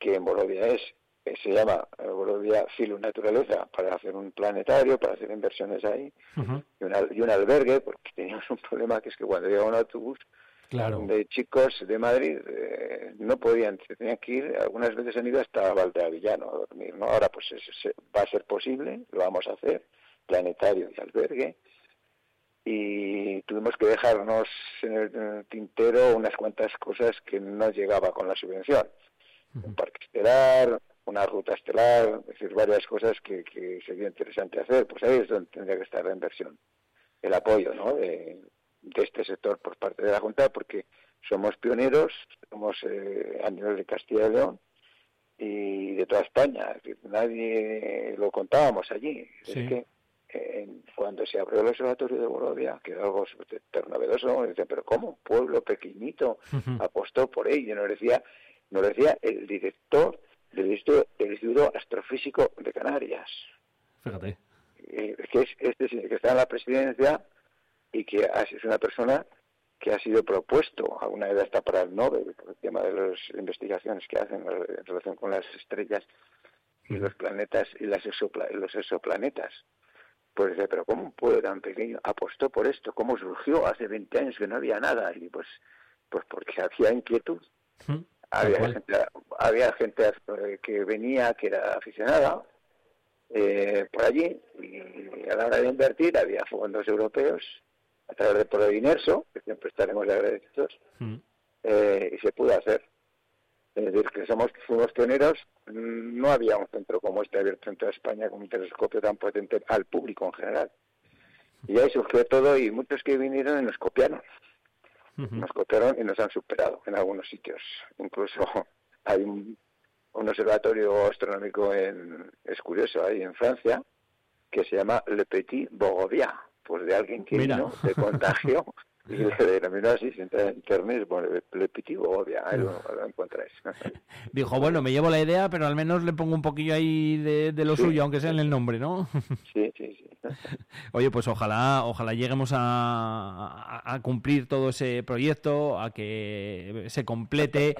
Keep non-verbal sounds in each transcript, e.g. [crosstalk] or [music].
que en Borovia es, se llama Borovia Filo Naturaleza, para hacer un planetario, para hacer inversiones ahí, y, y, un albergue, porque [laughs] teníamos un problema que es que cuando llegaba un autobús de chicos de Madrid eh, no podían, tenían que ir, algunas veces han ido hasta Valdeavillano a dormir, ¿no? Ahora pues va a ser posible, lo vamos a hacer, planetario y albergue, y tuvimos que dejarnos en el, tintero unas cuantas cosas que no llegaba con la subvención. Un parque estelar, una ruta estelar, es decir, varias cosas que, que sería interesante hacer, pues ahí es donde tendría que estar la inversión, el apoyo, ¿no? De, de este sector por parte de la Junta, porque somos pioneros, somos eh, a nivel de Castilla y León y de toda España. nadie lo contábamos allí. Es que cuando se abrió el observatorio de Borovia, que era algo súper novedoso, dicen, pero ¿cómo? Pueblo pequeñito apostó por ello. Nos decía, nos decía el director del Instituto, del Instituto Astrofísico de Canarias. Fíjate. Eh, que es este que está en la presidencia y que es una persona que ha sido propuesto, alguna vez hasta para el Nobel, por el tema de las investigaciones que hacen en relación con las estrellas y los planetas y las los exoplanetas. Pues dice, pero ¿cómo un pueblo tan pequeño apostó por esto? ¿Cómo surgió hace 20 años que no había nada? Y pues, pues porque había inquietud. Había gente, había gente que venía, que era aficionada, eh, por allí, y a la hora de invertir había fondos europeos a través de Polo Inerso, que siempre estaremos agradecidos, mm. eh, y se pudo hacer. Es decir, que somos, fuimos pioneros, no había un centro como este abierto en toda España con un telescopio tan potente al público en general. Y ahí surgió todo y muchos que vinieron nos copiaron. Nos copiaron y nos han superado en algunos sitios. Incluso [laughs] hay un, observatorio astronómico en, es curioso, ahí en Francia, que se llama Le Petit Bogovia pues de alguien que vino, se contagió [laughs] [laughs] y le denominó así, en internet, bueno, plepitivo, obvia, ahí lo, encontráis. [laughs] Dijo, bueno, me llevo la idea, pero al menos le pongo un poquillo ahí de, lo suyo, aunque sea en el nombre, ¿no? [laughs] Sí, sí, sí. Oye, pues ojalá, ojalá lleguemos a, a, cumplir todo ese proyecto, a que se complete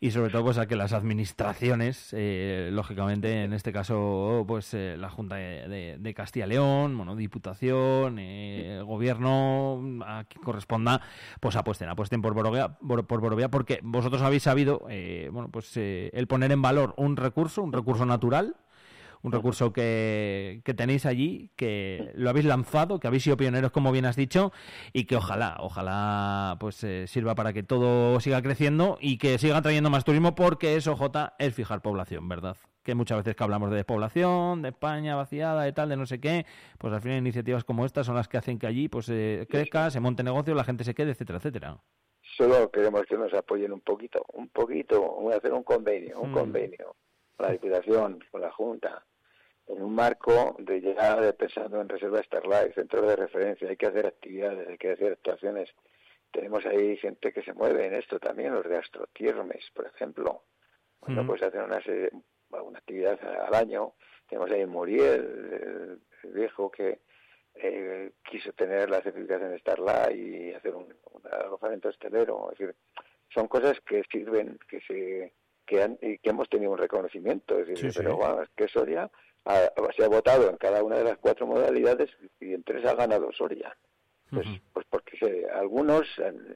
y sobre todo pues a que las administraciones, eh, lógicamente, en este caso, pues eh, la Junta de, de, Castilla y León, bueno, Diputación, eh, el Gobierno, a corresponda, pues apuesten, apuesten por Borovia, por, Borovia porque vosotros habéis sabido, eh, bueno, pues eh, el poner en valor un recurso, un recurso natural, un recurso que, que, tenéis allí, que lo habéis lanzado, que habéis sido pioneros, como bien has dicho, y que ojalá, ojalá pues eh, sirva para que todo siga creciendo y que siga trayendo más turismo, porque eso, J, es fijar población, ¿verdad? Que muchas veces que hablamos de despoblación, de España vaciada, de tal, de no sé qué, pues al final iniciativas como estas son las que hacen que allí pues eh, crezca, se monte negocio, la gente se quede, etcétera, etcétera. Solo queremos que nos apoyen un poquito, un poquito, voy a hacer un convenio, un mm. convenio con la Diputación, con la Junta, en un marco de llegar pensando en Reserva Starlight, centro de referencia, hay que hacer actividades, hay que hacer actuaciones. Tenemos ahí gente que se mueve en esto también, los de Astrotiermes, por ejemplo. Cuando mm. pues hacer una serie, una actividad al año. Tenemos ahí Muriel, el, viejo que eh, quiso tener la certificación Starlight y hacer un, alojamiento estelero. Es decir, son cosas que sirven, que se que, han, y que hemos tenido un reconocimiento. Es decir, pero bueno, es que Soria se ha votado en cada una de las cuatro modalidades y en tres ha ganado Soria. Pues, pues porque algunos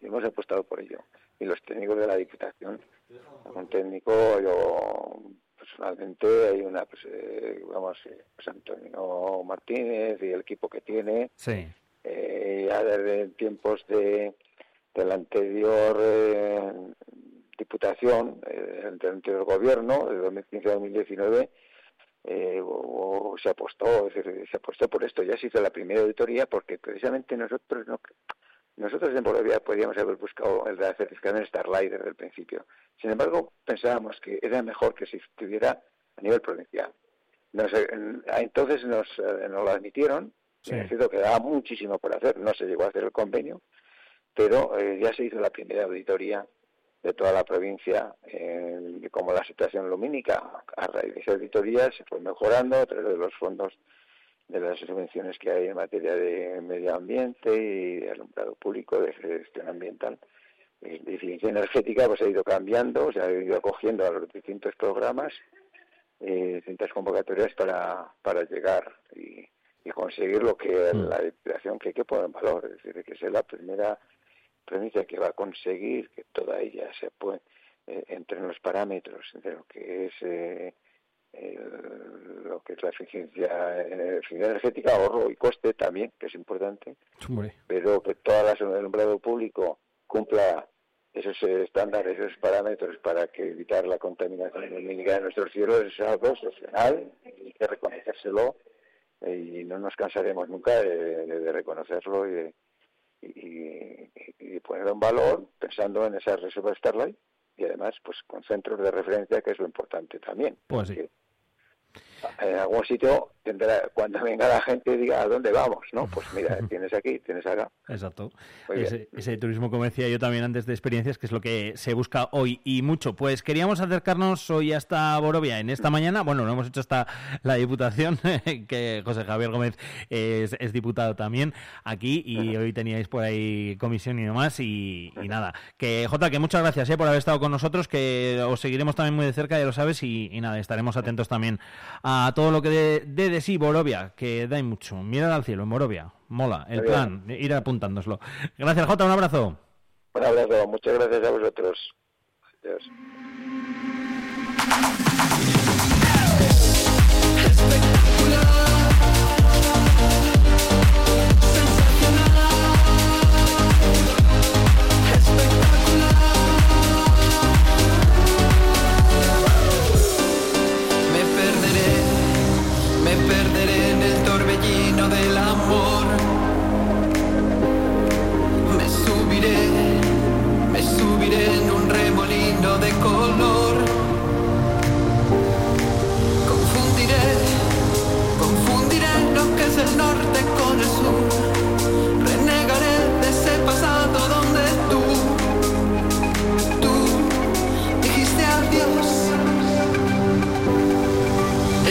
hemos apostado por ello. Y los técnicos de la Diputación, un técnico, yo personalmente hay una, pues, eh, vamos, eh, pues Antonio Martínez y el equipo que tiene. Sí. Eh, ya desde tiempos de, del anterior eh, diputación, del anterior gobierno, de 2015 a 2019, se apostó, se apostó por esto. Ya se hizo la primera auditoría porque precisamente nosotros no, nosotros en Bolivia podríamos haber buscado el de la certificación Starlight desde el principio. Sin embargo, pensábamos que era mejor que se estuviera a nivel provincial. entonces nos, eh, nos, lo admitieron, sí. es que quedaba muchísimo por hacer, no se llegó a hacer el convenio, pero eh, ya se hizo la primera auditoría de toda la provincia, eh, como la situación lumínica. A raíz de esa auditoría se fue mejorando a través de los fondos de las subvenciones que hay en materia de medio ambiente y de alumbrado público, de gestión ambiental, de eficiencia energética pues ha ido cambiando, se ha ido acogiendo a los distintos programas, eh, distintas convocatorias para, para llegar y, conseguir lo que mm. la diputación que hay que poner en valor, es decir, que es la primera premisa que va a conseguir que toda ella se puede eh, entre los parámetros de lo que es eh, lo que es la eficiencia, energética, ahorro y coste también, que es importante, pero que toda la el nombrado público cumpla esos estándares, esos parámetros para que evitar la contaminación lumínica de nuestros cielos es algo y hay que reconocérselo eh, y no nos cansaremos nunca de, reconocerlo y, y, ponerlo en valor pensando en esa reserva Starlight y además pues con centros de referencia que es lo importante también. Pues sí en algún sitio tendrá, cuando venga la gente diga a dónde vamos, ¿no? Pues mira, [laughs] tienes aquí, tienes acá. Exacto. Ese, turismo, como decía yo también antes de experiencias, que es lo que se busca hoy y mucho. Pues queríamos acercarnos hoy hasta Borovia en esta mañana. Bueno, lo hemos hecho hasta la Diputación, [laughs] que José Javier Gómez es, diputado también aquí y hoy teníais por ahí comisión y demás y, nada. Que Jota, que muchas gracias eh, por haber estado con nosotros, que os seguiremos también muy de cerca, ya lo sabes, y, y nada, estaremos atentos también a todo lo que de, de, sí Borovia, que da mucho. Mirar al cielo Borovia. Mola. El plan, ir apuntándoslo. Gracias, Jota. Un abrazo. Un abrazo. Muchas gracias a vosotros. Adiós.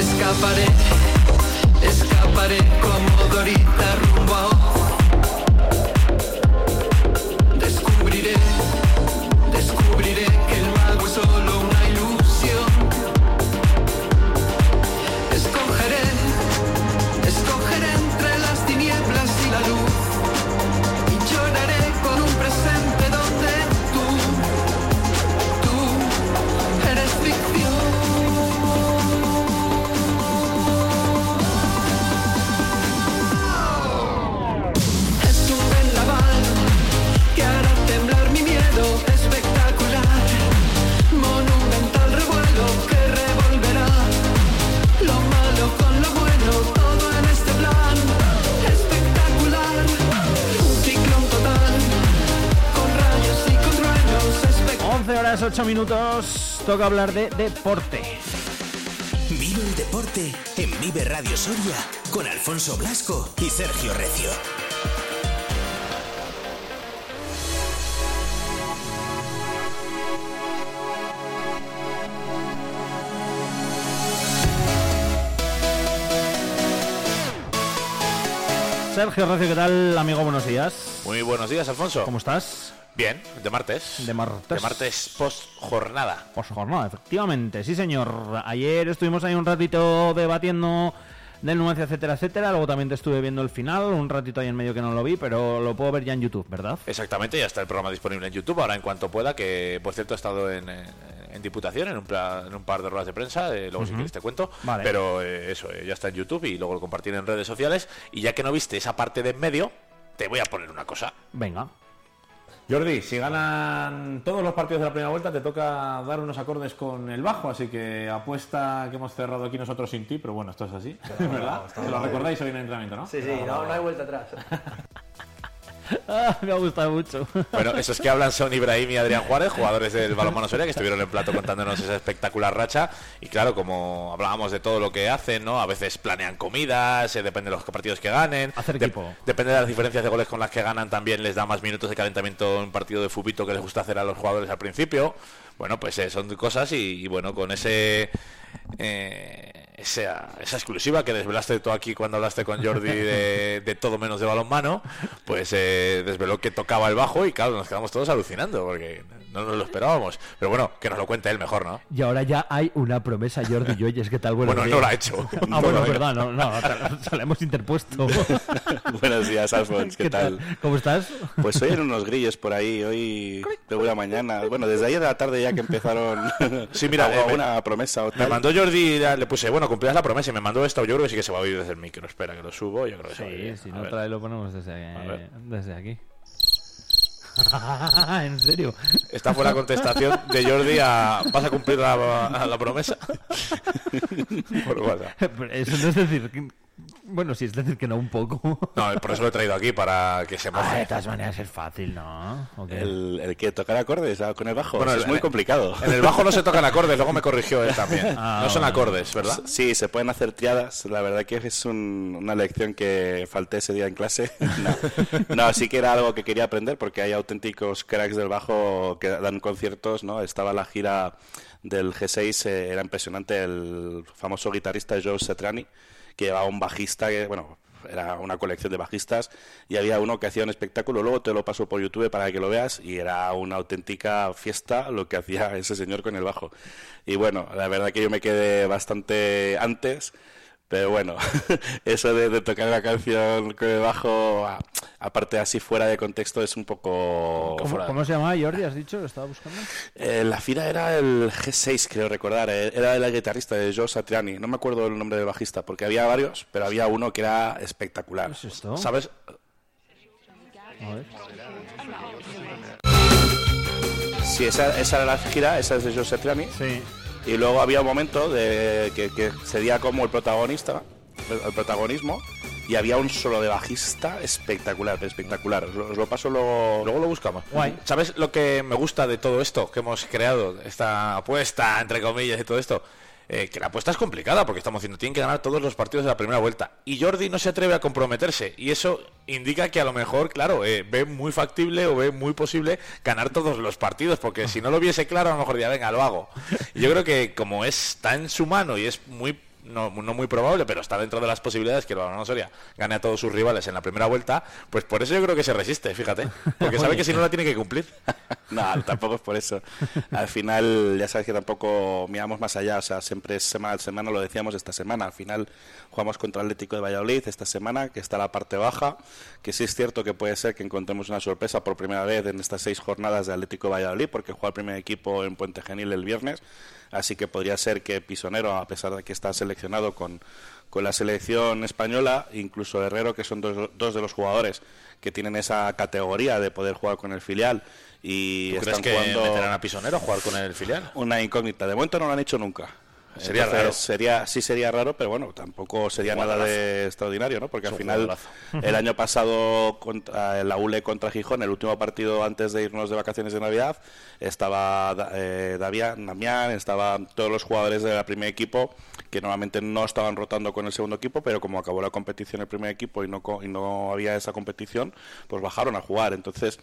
Minutos toca hablar de deporte. Vive el deporte en Vive Radio Soria con Alfonso Blasco y Sergio Recio. Sergio Recio, ¿qué tal, amigo? Buenos días. Muy buenos días, Alfonso. ¿Cómo estás? Bien, de martes. De martes. De martes post jornada. Post jornada, efectivamente, sí señor. Ayer estuvimos ahí un ratito debatiendo del Nuencia, etcétera, etcétera. Luego también te estuve viendo el final, un ratito ahí en medio que no lo vi, pero lo puedo ver ya en YouTube, ¿verdad? Exactamente, ya está el programa disponible en YouTube. Ahora, en cuanto pueda, que por cierto he estado en, Diputación, en un, en un, par de ruedas de prensa, eh, luego si quieres te cuento. Pero eh, eso, eh, ya está en YouTube y luego lo compartiré en redes sociales. Y ya que no viste esa parte de en medio, te voy a poner una cosa. Venga. Jordi, si ganan todos los partidos de la primera vuelta, te toca dar unos acordes con el bajo, así que apuesta que hemos cerrado aquí nosotros sin ti, pero bueno, esto es así, [laughs] ¿verdad? lo recordáis hoy en el entrenamiento, no? Sí, sí, no, no hay vuelta atrás. [laughs] Ah, me ha gustado mucho. Bueno, esos que hablan son Ibrahim y Adrián Juárez, jugadores del balonmano Soria, que estuvieron en plato contándonos esa espectacular racha. Y claro, como hablábamos de todo lo que hacen, ¿no? A veces planean comidas, eh, depende de los partidos que ganen. Hacer equipo. depende de las diferencias de goles con las que ganan, también les da más minutos de calentamiento en un partido de fubito que les gusta hacer a los jugadores al principio. Bueno, pues eh, son cosas y, bueno, con ese... Eh, esa, esa exclusiva que desvelaste tú aquí cuando hablaste con Jordi de, todo menos de balonmano, pues eh, desveló que tocaba el bajo y claro, nos quedamos todos alucinando porque no nos lo esperábamos. Pero bueno, que nos lo cuente él mejor, ¿no? Y ahora ya hay una promesa, Jordi Joyes, ¿qué tal? Bueno, no lo ha hecho. ah, bueno, verdad, no, no, se la hemos interpuesto. [laughs] Buenos días, Alfons, ¿qué, tal? ¿Cómo estás? Pues hoy en unos grillos por ahí, hoy de una mañana. Bueno, desde ayer de la tarde ya que empezaron sí, mira, [laughs] una promesa Me mandó Jordi, le puse, bueno, cumplías la promesa y me mandó esto, yo creo que sí que se va a oír desde el micro. Espera que lo subo, yo creo que sí. si no trae lo ponemos desde, desde aquí. [laughs] ¿En serio? Esta fue la contestación de Jordi a ¿vas a cumplir la, la promesa? [laughs] [laughs] Por Eso no es decir bueno, sí, es decir que no un poco. No, por eso lo he traído aquí, para que se moje. Ah, de todas maneras es fácil, ¿no? El, que tocar acordes con el bajo bueno, es muy complicado. En el bajo no se tocan acordes, luego me corrigió él también. [laughs] Ah, no son acordes, ¿verdad? Sí, se pueden hacer triadas. La verdad que es una lección que falté ese día en clase. [laughs] no. sí que era algo que quería aprender porque hay auténticos cracks del bajo que dan conciertos, ¿no? Estaba la gira del G6, eh, era impresionante el famoso guitarrista Joe Satriani que llevaba un bajista bueno, era una colección de bajistas y había uno que hacía un espectáculo, luego te lo paso por YouTube para que lo veas y era una auténtica fiesta lo que hacía [laughs] ese señor con el bajo. Y bueno, la verdad que yo me quedé bastante antes pero bueno, [laughs] eso de, tocar la canción con el bajo, aparte así fuera de contexto, es un poco... ¿Cómo, se llamaba Jordi? ¿Has dicho? ¿Lo estaba buscando? Eh, la fila era el G6, creo recordar. Eh, era el guitarrista de Joe Satriani. No me acuerdo el nombre del bajista, porque había varios, pero había uno que era espectacular. ¿Qué es esto? ¿Sabes? A ver. Sí, esa, esa era la gira, esa es de Joe Satriani. Sí. Y luego había un momento de que, sería como el protagonista, el, protagonismo, y había un solo de bajista espectacular, espectacular. Os lo, paso luego, luego lo buscamos. ¿Sabes lo que me gusta de todo esto que hemos creado? Esta apuesta, entre comillas, y todo esto. Eh, que la apuesta es complicada porque estamos diciendo tienen que ganar todos los partidos de la primera vuelta. Y Jordi no se atreve a comprometerse y eso indica que a lo mejor claro eh, ve muy factible o ve muy posible ganar todos los partidos porque si no lo viese claro a lo mejor diría venga lo hago yo creo que como está en su mano y es muy no, no, muy probable, pero está dentro de las posibilidades que el Balonmano Soria gane a todos sus rivales en la primera vuelta, pues por eso yo creo que se resiste, fíjate, porque sabe que si no la tiene que cumplir. [laughs] no, tampoco es por eso. Al final, ya sabes que tampoco miramos más allá, o sea, siempre es semana a semana, lo decíamos esta semana, al final jugamos contra el Atlético de Valladolid esta semana, que está la parte baja, que sí es cierto que puede ser que encontremos una sorpresa por primera vez en estas seis jornadas de Atlético de Valladolid, porque juega el primer equipo en Puente Genil el viernes, así que podría ser que Pisonero, a pesar de que está seleccionado con, con la selección española, incluso Herrero, que son dos, dos, de los jugadores que tienen esa categoría de poder jugar con el filial y están crees que meterán a Pisonero a jugar con el filial? Una incógnita. De momento no lo han hecho nunca. Sería raro. Sería, sí sería raro, pero bueno, tampoco sería nada de extraordinario, ¿no? Porque al final, [laughs] el año pasado, contra, la ULE contra Gijón, el último partido antes de irnos de vacaciones de Navidad, estaba eh, Damián, estaban todos los jugadores del primer equipo, que normalmente no estaban rotando con el segundo equipo, pero como acabó la competición el primer equipo y no, y no había esa competición, pues bajaron a jugar. Entonces,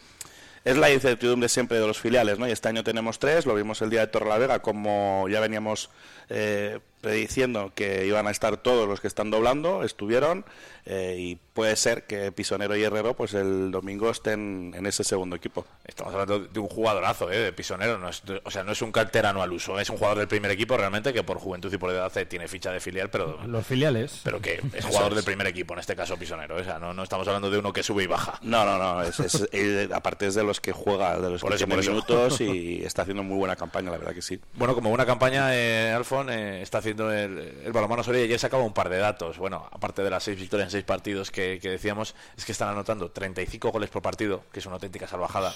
es la incertidumbre siempre de los filiales, ¿no? Y este año tenemos tres, lo vimos el día de Torrelavega, como ya veníamos eh, prediciendo que iban a estar todos los que están doblando, estuvieron, eh, y puede ser que Pisonero y Herrero pues el domingo estén en ese segundo equipo. Estamos hablando de un jugadorazo, ¿eh? de Pisonero, no es, o sea, no es un canterano al uso, es un jugador del primer equipo realmente que por juventud y por edad eh, tiene ficha de filial, pero... Los filiales. Pero que es jugador del primer equipo, en este caso Pisonero, o sea, no, no estamos hablando de uno que sube y baja. No, no, no, es, [laughs] aparte es de los que juega, de los que tiene minutos y [laughs] está haciendo muy buena campaña, la verdad que sí. Bueno, como buena campaña, eh, Alfon está haciendo el, el balonmano Soria y ya sacaba un par de datos, bueno, aparte de las seis victorias en seis partidos que que, decíamos es que están anotando 35 goles por partido, que es una auténtica salvajada,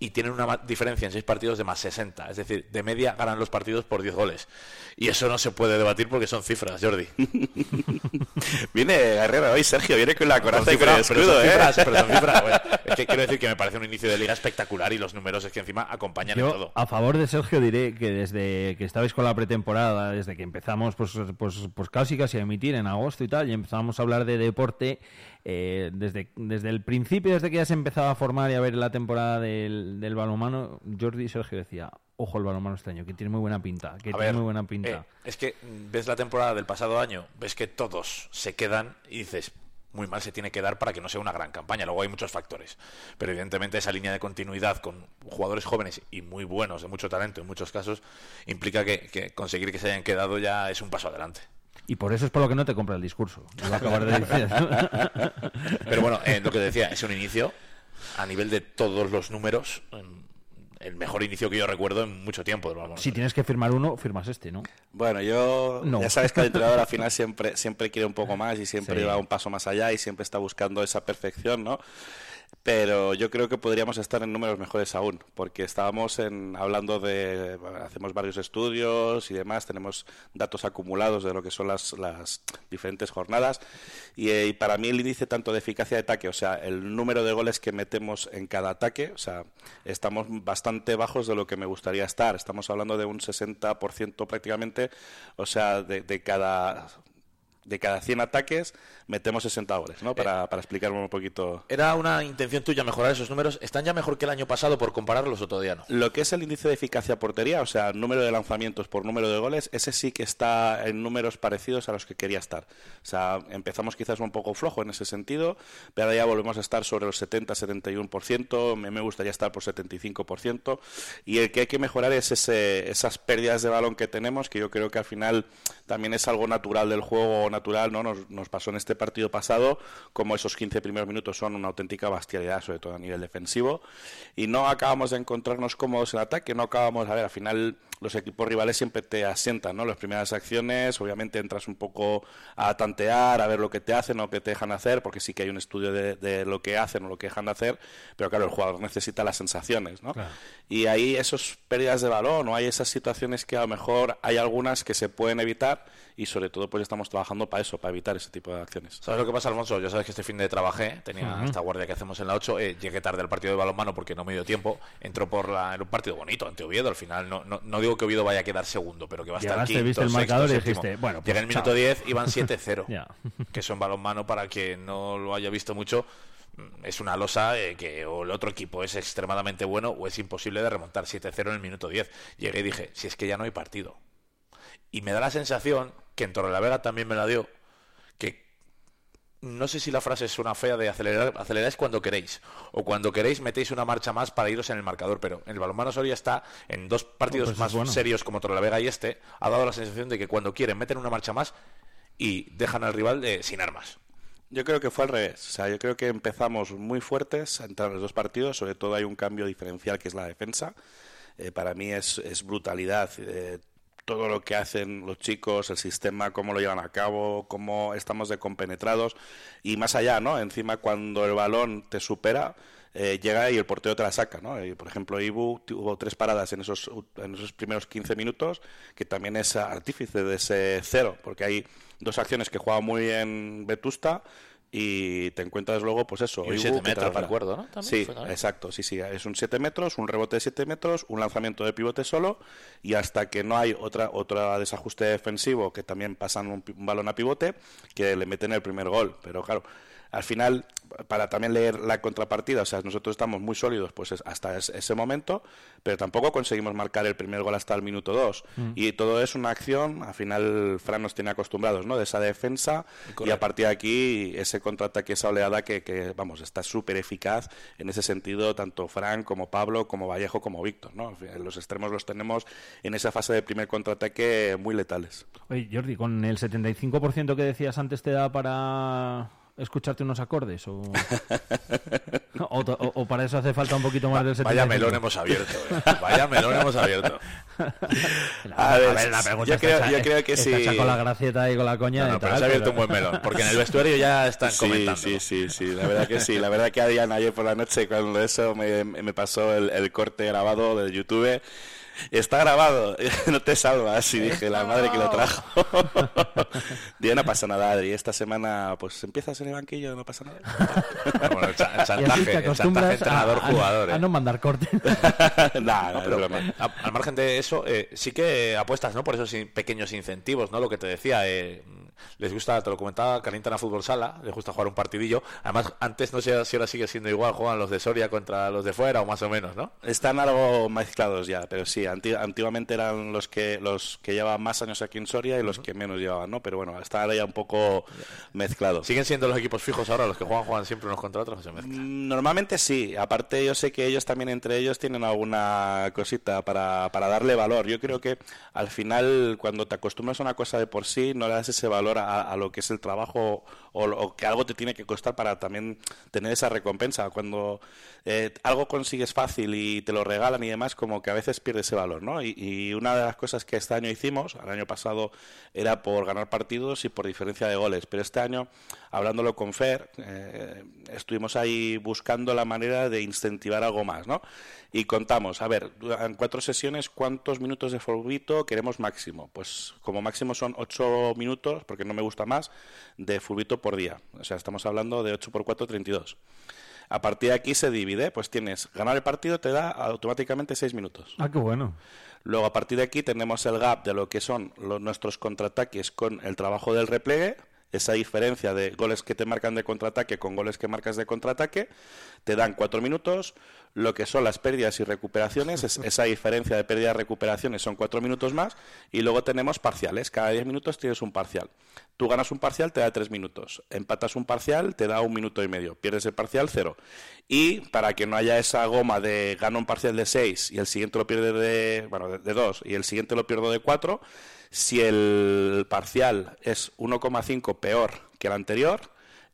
y tienen una diferencia en seis partidos de más 60. Es decir, de media ganan los partidos por 10 goles. Y eso no se puede debatir porque son cifras, Jordi. [laughs] viene Herrera hoy, Sergio, viene con la coraza y con el escudo, ¿eh? Cifras, pero son cifras. [laughs] es que quiero decir que me parece un inicio de liga espectacular y los números es que encima acompañan en todo. A favor de Sergio diré que desde que estabais con la pretemporada, desde que empezamos, pues, pues, pues casi casi a emitir en agosto y tal, y empezamos a hablar de deporte, eh, desde, desde el principio, desde que ya se empezaba a formar y a ver la temporada del, del balonmano, Jordi y Sergio decía, ojo el balonmano este año, que tiene muy buena pinta, que tiene muy buena pinta. Eh, es que ves la temporada del pasado año, ves que todos se quedan y dices, muy mal se tiene que dar para que no sea una gran campaña. Luego hay muchos factores. Pero evidentemente esa línea de continuidad con jugadores jóvenes y muy buenos, de mucho talento en muchos casos, implica que, conseguir que se hayan quedado ya es un paso adelante. Y por eso es por lo que no te compra el discurso. [laughs] Pero bueno, eh, lo que decía, es un inicio a nivel de todos los números el mejor inicio que yo recuerdo en mucho tiempo. Si tienes que firmar uno, firmas este, ¿no? Bueno, yo ya sabes que el [laughs] entrenador al final siempre, siempre quiere un poco más y siempre va un paso más allá y siempre está buscando esa perfección, ¿no? Pero yo creo que podríamos estar en números mejores aún, porque estábamos en, hablando de, hacemos varios estudios y demás, tenemos datos acumulados de lo que son las, las diferentes jornadas, y, eh, y, para mí el índice tanto de eficacia de ataque, o sea, el número de goles que metemos en cada ataque, o sea, estamos bastante bajos de lo que me gustaría estar, estamos hablando de un 60% prácticamente, o sea, de, de cada de cada 100 ataques metemos 60 goles, ¿no? Para, para explicarme un poquito. ¿Era una intención tuya mejorar esos números? ¿Están ya mejor que el año pasado por compararlos o todavía no? Lo que es el índice de eficacia portería, o sea, número de lanzamientos por número de goles, ese sí que está en números parecidos a los que quería estar. O sea, empezamos quizás un poco flojo en ese sentido, pero ahora ya volvemos a estar sobre los 70-71%, me, me gustaría estar por 75%, y el que hay que mejorar es ese, esas pérdidas de balón que tenemos, que yo creo que al final también es algo natural del juego natural, ¿no? Nos, nos pasó en este partido pasado, como esos 15 primeros minutos son una auténtica bestialidad, sobre todo a nivel defensivo, y no acabamos de encontrarnos cómodos en ataque, no acabamos, a ver, al final los equipos rivales siempre te asientan, ¿no? Las primeras acciones, obviamente entras un poco a tantear, a ver lo que te hacen o lo que te dejan hacer, porque sí que hay un estudio de, lo que hacen o lo que dejan de hacer, pero claro, el jugador necesita las sensaciones, ¿no? Y ahí esos pérdidas de balón o hay esas situaciones que a lo mejor hay algunas que se pueden evitar y sobre todo pues estamos trabajando para eso, para evitar ese tipo de acciones. ¿Sabes lo que pasa, Alfonso? Ya sabes que este fin de trabajé, tenía esta guardia que hacemos en la 8, eh, llegué tarde al partido de balonmano porque no me dio tiempo, entró por la, en un partido bonito ante Oviedo, al final no, no, no digo que Oviedo vaya a quedar segundo, pero que va a estar quinto, viste el marcador y dijiste, bueno, pues, Llega el minuto 10 y van 7-0, [laughs] que son balonmano para quien no lo haya visto mucho, es una losa eh, que o el otro equipo es extremadamente bueno o es imposible de remontar 7-0 en el minuto 10. Llegué y dije, si es que ya no hay partido. Y me da la sensación que en Torrelavega también me la dio, no sé si la frase es una fea de acelerar, aceleráis cuando queréis, o cuando queréis metéis una marcha más para iros en el marcador, pero en el balonmano Soria está en dos partidos pues más serios como Torrelavega y este, ha dado la sensación de que cuando quieren meten una marcha más y dejan al rival de, sin armas. Yo creo que fue al revés. O sea, yo creo que empezamos muy fuertes entre los dos partidos. Sobre todo hay un cambio diferencial que es la defensa. Eh, para mí es, es brutalidad. Eh, todo lo que hacen los chicos, el sistema, cómo lo llevan a cabo, cómo estamos de compenetrados y más allá, ¿no? Encima cuando el balón te supera, eh, llega y el portero te la saca, ¿no? por ejemplo, Ibu tuvo tres paradas en esos, en esos primeros 15 minutos, que también es artífice de ese cero, porque hay dos acciones que juega muy bien Vetusta, y te encuentras luego, pues eso, y un 7 metros, recuerdo, ¿no? sí, exacto, sí, sí, es un 7 metros, un rebote de 7 metros, un lanzamiento de pivote solo, y hasta que no hay otra otra desajuste defensivo que también pasan un balón a pivote, que le meten el primer gol. Pero claro, al final, para también leer la contrapartida, o sea, nosotros estamos muy sólidos pues hasta ese momento, pero tampoco conseguimos marcar el primer gol hasta el minuto 2. Mm. Y todo es una acción, al final Fran nos tiene acostumbrados, ¿no? De esa defensa y a partir de aquí ese contraataque, esa oleada que, que vamos, está súper eficaz en ese sentido, tanto Fran como Pablo, como Vallejo, como Víctor, ¿no? Los extremos los tenemos en esa fase de primer contraataque muy letales. Oye, Jordi, con el 75% que decías antes te da para escucharte unos acordes [laughs] o, o, para eso hace falta un poquito más del 75%. Vaya melón hemos abierto, eh. vaya melón hemos abierto. [laughs] a, ver, la pregunta yo creo, yo creo que sí. con la gracieta y con la coña. No, pero se ha abierto un buen melón, porque en el vestuario ya están sí, comentando. Sí, sí, sí, la verdad que sí. La verdad que Adrián ayer por la noche cuando eso me, me pasó el, el corte grabado de YouTube está grabado, [laughs] no te salvas. Y dije, la madre que lo trajo. [laughs] Día no pasa nada, Adri. Esta semana, pues empiezas en el banquillo, no pasa nada. [laughs] bueno, el chantaje, el chantaje entrenador-jugador. A, ¿eh? no mandar corte. no, pero, al margen de eso, eh, sí que apuestas ¿no? por esos pequeños incentivos, ¿no? Lo que te decía, eh, les gusta, te lo comentaba, calientan a fútbol sala, les gusta jugar un partidillo. Además, antes no sé si ahora sigue siendo igual, juegan los de Soria contra los de fuera o más o menos, ¿no? Están algo mezclados ya, pero sí, antiguamente eran los que los que llevaban más años aquí en Soria y los que menos llevaban, ¿no? Pero bueno, está ahora ya un poco mezclado. ¿Siguen siendo los equipos fijos ahora, los que juegan, juegan siempre unos contra otros? Mm, normalmente sí, aparte yo sé que ellos también entre ellos tienen alguna cosita para, para darle valor. Yo creo que al final cuando te acostumbras a una cosa de por sí, no le das ese valor a, lo que es el trabajo o, que algo te tiene que costar para también tener esa recompensa. Cuando eh, algo consigues fácil y te lo regalan y demás, como que a veces pierde ese valor, ¿no? Y, una de las cosas que este año hicimos, el año pasado era por ganar partidos y por diferencia de goles, pero este año, hablándolo con Fer, eh, estuvimos ahí buscando la manera de incentivar algo más, ¿no? Y contamos, a ver, en cuatro sesiones, ¿cuántos minutos de fulbito queremos máximo? Pues como máximo son ocho minutos, porque no me gusta más, de fulbito por día. O sea, estamos hablando de 8 por 4, 32. A partir de aquí se divide, pues tienes ganar el partido te da automáticamente 6 minutos. Ah, qué bueno. Luego a partir de aquí tenemos el gap de lo que son los, nuestros contraataques con el trabajo del repliegue, esa diferencia de goles que te marcan de contraataque con goles que marcas de contraataque, te dan 4 minutos, lo que son las pérdidas y recuperaciones, [laughs] esa diferencia de pérdidas y recuperaciones son cuatro minutos más, y luego tenemos parciales, cada diez minutos tienes un parcial. Tú ganas un parcial, te da tres minutos, empatas un parcial, te da un minuto y medio, pierdes el parcial, cero. Y para que no haya esa goma de gano un parcial de seis y el siguiente lo pierde de, bueno, de, de dos y el siguiente lo pierdo de cuatro, si el parcial es 1,5 peor que el anterior,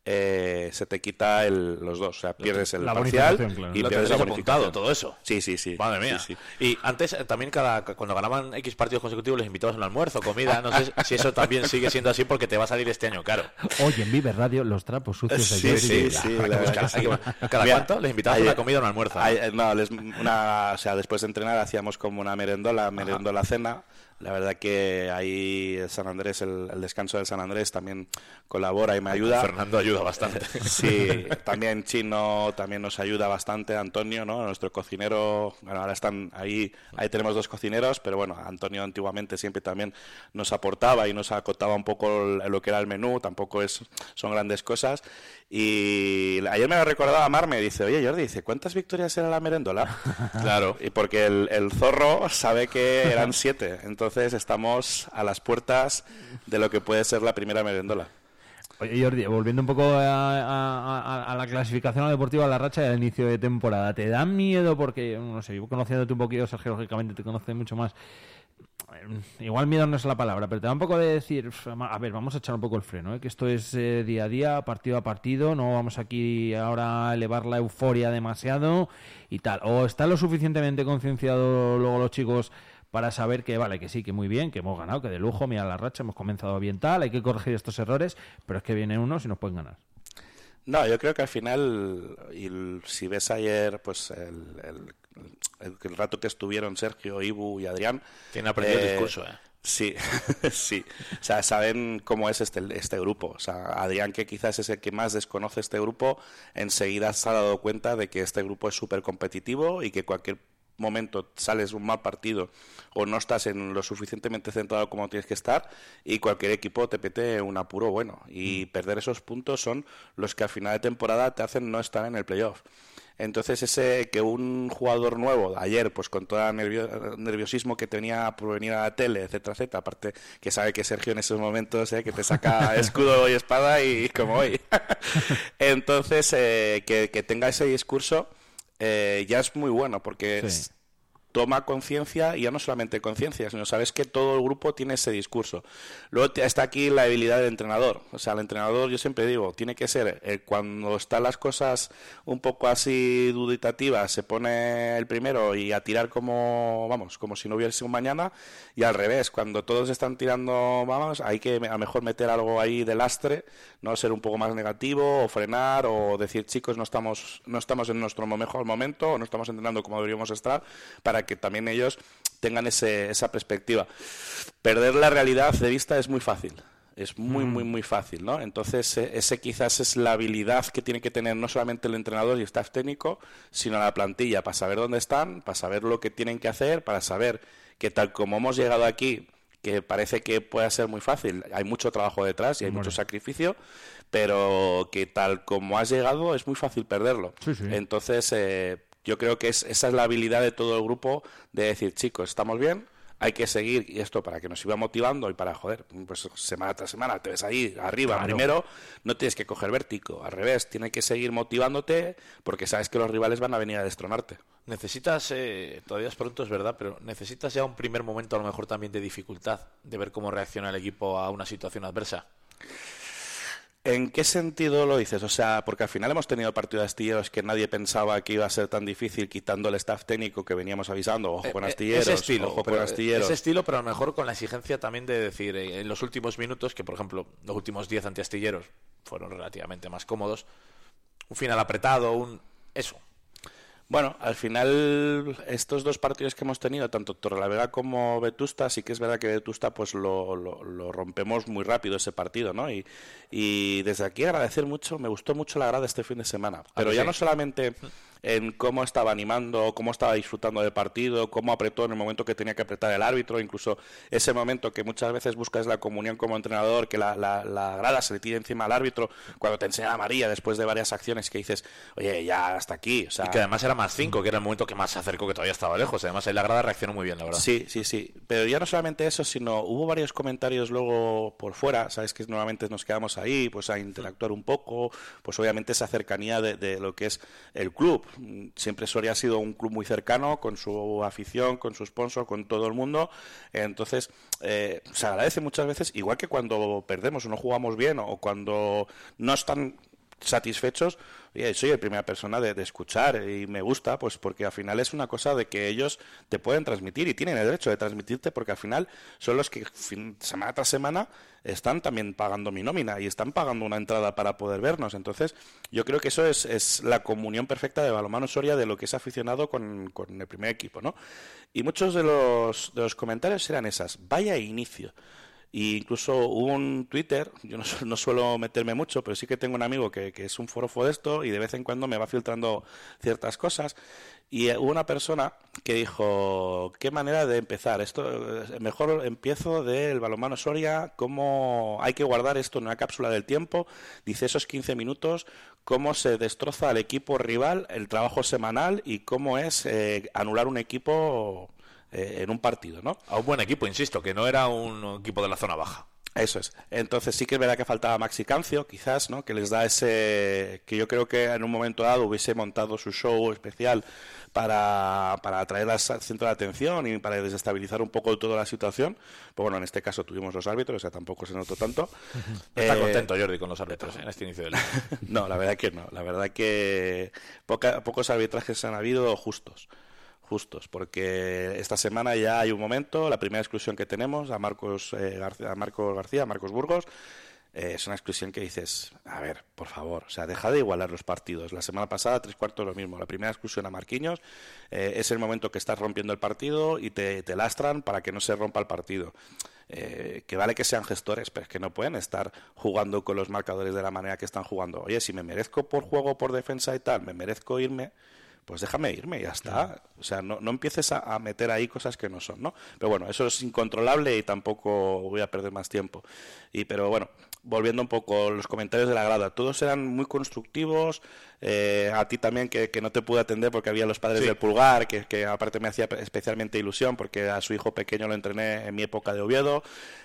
eh, se te quita los dos. O sea, pierdes el parcial y pierdes el apuntado, todo eso. Sí, sí, sí. Madre mía. Y antes, eh, también, cada cuando ganaban X partidos consecutivos, les invitabas un almuerzo, comida. No sé si eso también sigue siendo así porque te va a salir este año caro. Oye, en Vive Radio, los trapos sucios Sí, sí, sí. ¿Cada cuánto les invitabas una comida o un almuerzo? no, una, o sea, después de entrenar hacíamos como una merendola, merendola cena la verdad que ahí el San Andrés, el, descanso del San Andrés también colabora y me ayuda. Fernando ayuda bastante. [laughs] Sí, también Chino también nos ayuda bastante, Antonio, ¿no? Nuestro cocinero, bueno, ahora están ahí, ahí tenemos dos cocineros, pero bueno, Antonio antiguamente siempre también nos aportaba y nos acotaba un poco lo que era el menú, tampoco es, son grandes cosas. Y ayer me lo recordaba Mar, me dice, oye Jordi, dice, ¿cuántas victorias era la merendola? [laughs] claro. Y porque el, el zorro sabe que eran siete, entonces estamos a las puertas de lo que puede ser la primera merendola. Oye, Jordi, volviendo un poco a, la clasificación deportiva, a la racha del inicio de temporada, ¿te da miedo? Porque, no sé, yo conociéndote un poquito, Sergio, lógicamente te conoce mucho más. Igual miedo no es la palabra, pero te da un poco de decir, a ver, vamos a echar un poco el freno, ¿eh? que esto es eh, día a día, partido a partido, no vamos aquí ahora a elevar la euforia demasiado y tal. O está lo suficientemente concienciado luego los chicos para saber que vale, que sí, que muy bien, que hemos ganado, que de lujo, mira la racha, hemos comenzado bien tal, hay que corregir estos errores, pero es que vienen unos y nos pueden ganar. No, yo creo que al final, y si ves ayer, pues el, el, rato que estuvieron Sergio, Ibu y Adrián. Tienen aprendido el eh, discurso, ¿eh? Sí, [laughs] sí. O sea, saben cómo es este, este grupo. O sea, Adrián, que quizás es el que más desconoce este grupo, enseguida se ha dado cuenta de que este grupo es súper competitivo y que cualquier momento sales un mal partido o no estás en lo suficientemente centrado como tienes que estar y cualquier equipo te pete un apuro bueno y mm. perder esos puntos son los que al final de temporada te hacen no estar en el playoff. Entonces ese que un jugador nuevo ayer, pues con todo el nerviosismo que tenía por venir a la tele, etcétera, etcétera, aparte que sabe que Sergio en esos momentos eh, que te saca [laughs] escudo y espada y, como hoy. [laughs] Entonces eh, que, que tenga ese discurso eh, ya es muy bueno porque toma conciencia y ya no solamente conciencia, sino sabes que todo el grupo tiene ese discurso. Luego está aquí la habilidad del entrenador. O sea, el entrenador, yo siempre digo, tiene que ser eh, cuando están las cosas un poco así duditativas, se pone el primero y a tirar como, vamos, como si no hubiese un mañana, y al revés, cuando todos están tirando, vamos, hay que a lo mejor meter algo ahí de lastre, no ser un poco más negativo o frenar o decir, chicos, no estamos, no estamos en nuestro mejor momento o no estamos entrenando como deberíamos estar para que también ellos tengan ese, esa perspectiva. Perder la realidad de vista es muy fácil. Es muy, muy, muy fácil, ¿no? Entonces, e, ese quizás es la habilidad que tiene que tener no solamente el entrenador y el staff técnico, sino la plantilla, para saber dónde están, para saber lo que tienen que hacer, para saber que tal como hemos llegado aquí, que parece que puede ser muy fácil. Hay mucho trabajo detrás y hay mucho sacrificio, pero que tal como has llegado es muy fácil perderlo. Entonces, eh, yo creo que es, esa es la habilidad de todo el grupo de decir, chicos, estamos bien, hay que seguir y esto para que nos iba motivando y para joder, pues semana tras semana te ves ahí arriba primero, no tienes que coger vértigo, al revés, tiene que seguir motivándote porque sabes que los rivales van a venir a destronarte. Necesitas, eh, todavía es pronto, es verdad, pero necesitas ya un primer momento a lo mejor también de dificultad, de ver cómo reacciona el equipo a una situación adversa. ¿En qué sentido lo dices? O sea, porque al final hemos tenido partido de astilleros que nadie pensaba que iba a ser tan difícil quitando el staff técnico que veníamos avisando, ojo con eh, eh, astilleros, ese estilo, ojo con astilleros. Ese estilo, pero a lo mejor con la exigencia también de decir eh, en los últimos minutos, que por ejemplo los últimos 10 antiastilleros fueron relativamente más cómodos, un final apretado, un... eso, bueno, al final estos dos partidos que hemos tenido, tanto Torrelavega como Vetusta, sí que es verdad que Vetusta pues lo, lo, rompemos muy rápido ese partido, ¿no? Y, y, desde aquí agradecer mucho, me gustó mucho la grada este fin de semana. Pero ya no solamente en cómo estaba animando, cómo estaba disfrutando del partido, cómo apretó en el momento que tenía que apretar el árbitro, incluso ese momento que muchas veces buscas la comunión como entrenador, que la, la, grada se le tira encima al árbitro, cuando te enseña a María después de varias acciones que dices, oye, ya hasta aquí. O sea, y que además era más cinco, que era el momento que más se acercó, que todavía estaba lejos. Además ahí la grada reaccionó muy bien, la verdad. Sí, sí, sí. Pero ya no solamente eso, sino hubo varios comentarios luego por fuera, sabes que nuevamente nos quedamos ahí, pues a interactuar un poco, pues obviamente esa cercanía de, de lo que es el club. Siempre Soria ha sido un club muy cercano con su afición, con su sponsor, con todo el mundo. Entonces, eh, se agradece muchas veces, igual que cuando perdemos o no jugamos bien o cuando no están satisfechos, soy la primera persona de, escuchar y me gusta, pues porque al final es una cosa de que ellos te pueden transmitir y tienen el derecho de transmitirte porque al final son los que semana tras semana están también pagando mi nómina y están pagando una entrada para poder vernos. Entonces, yo creo que eso es, es la comunión perfecta de Balomano Soria de lo que es aficionado con, con el primer equipo, ¿no? Y muchos de los, de los comentarios eran esas, vaya inicio. Y incluso hubo un Twitter, yo [laughs] no, suelo meterme mucho, pero sí que tengo un amigo que, es un forofo de esto y de vez en cuando me va filtrando ciertas cosas. Y hubo una persona que dijo, ¿qué manera de empezar? Esto eh, mejor empiezo del balonmano Soria, cómo hay que guardar esto en una cápsula del tiempo. Dice esos 15 minutos, cómo se destroza al equipo rival, el trabajo semanal y cómo es eh, anular un equipo eh, en un partido, ¿no? A un buen equipo, insisto, que no era un equipo de la zona baja. Eso es. Entonces sí que es verdad que faltaba Maxi Cancio, quizás, ¿no? Que les da ese... que yo creo que en un momento dado hubiese montado su show especial para, para atraer al centro de atención y para desestabilizar un poco toda la situación. Pues bueno, en este caso tuvimos los árbitros, o sea, tampoco se notó tanto. [laughs] Está eh, contento Jordi con los árbitros en este inicio del [laughs] No, la verdad que no. La verdad que pocos arbitrajes han habido justos justos, porque esta semana ya hay un momento, la primera exclusión que tenemos a Marcos, eh, García, a Marcos García, a Marcos Burgos, eh, es una exclusión que dices, a ver, por favor, o sea, deja de igualar los partidos. La semana pasada, tres cuartos lo mismo. La primera exclusión a Marquinhos eh, es el momento que estás rompiendo el partido y te, te lastran para que no se rompa el partido. que vale que sean gestores, pero es que no pueden estar jugando con los marcadores de la manera que están jugando. Oye, si me merezco por juego, por defensa y tal, me merezco irme, pues déjame irme y ya está. O sea, no, no empieces a, meter ahí cosas que no son, ¿no? Pero bueno, eso es incontrolable y tampoco voy a perder más tiempo. Y pero bueno, volviendo un poco los comentarios de la grada, todos eran muy constructivos. Eh, a ti también, que, no te pude atender porque había los padres del pulgar, que, que, aparte me hacía especialmente ilusión porque a su hijo pequeño lo entrené en mi época de Oviedo.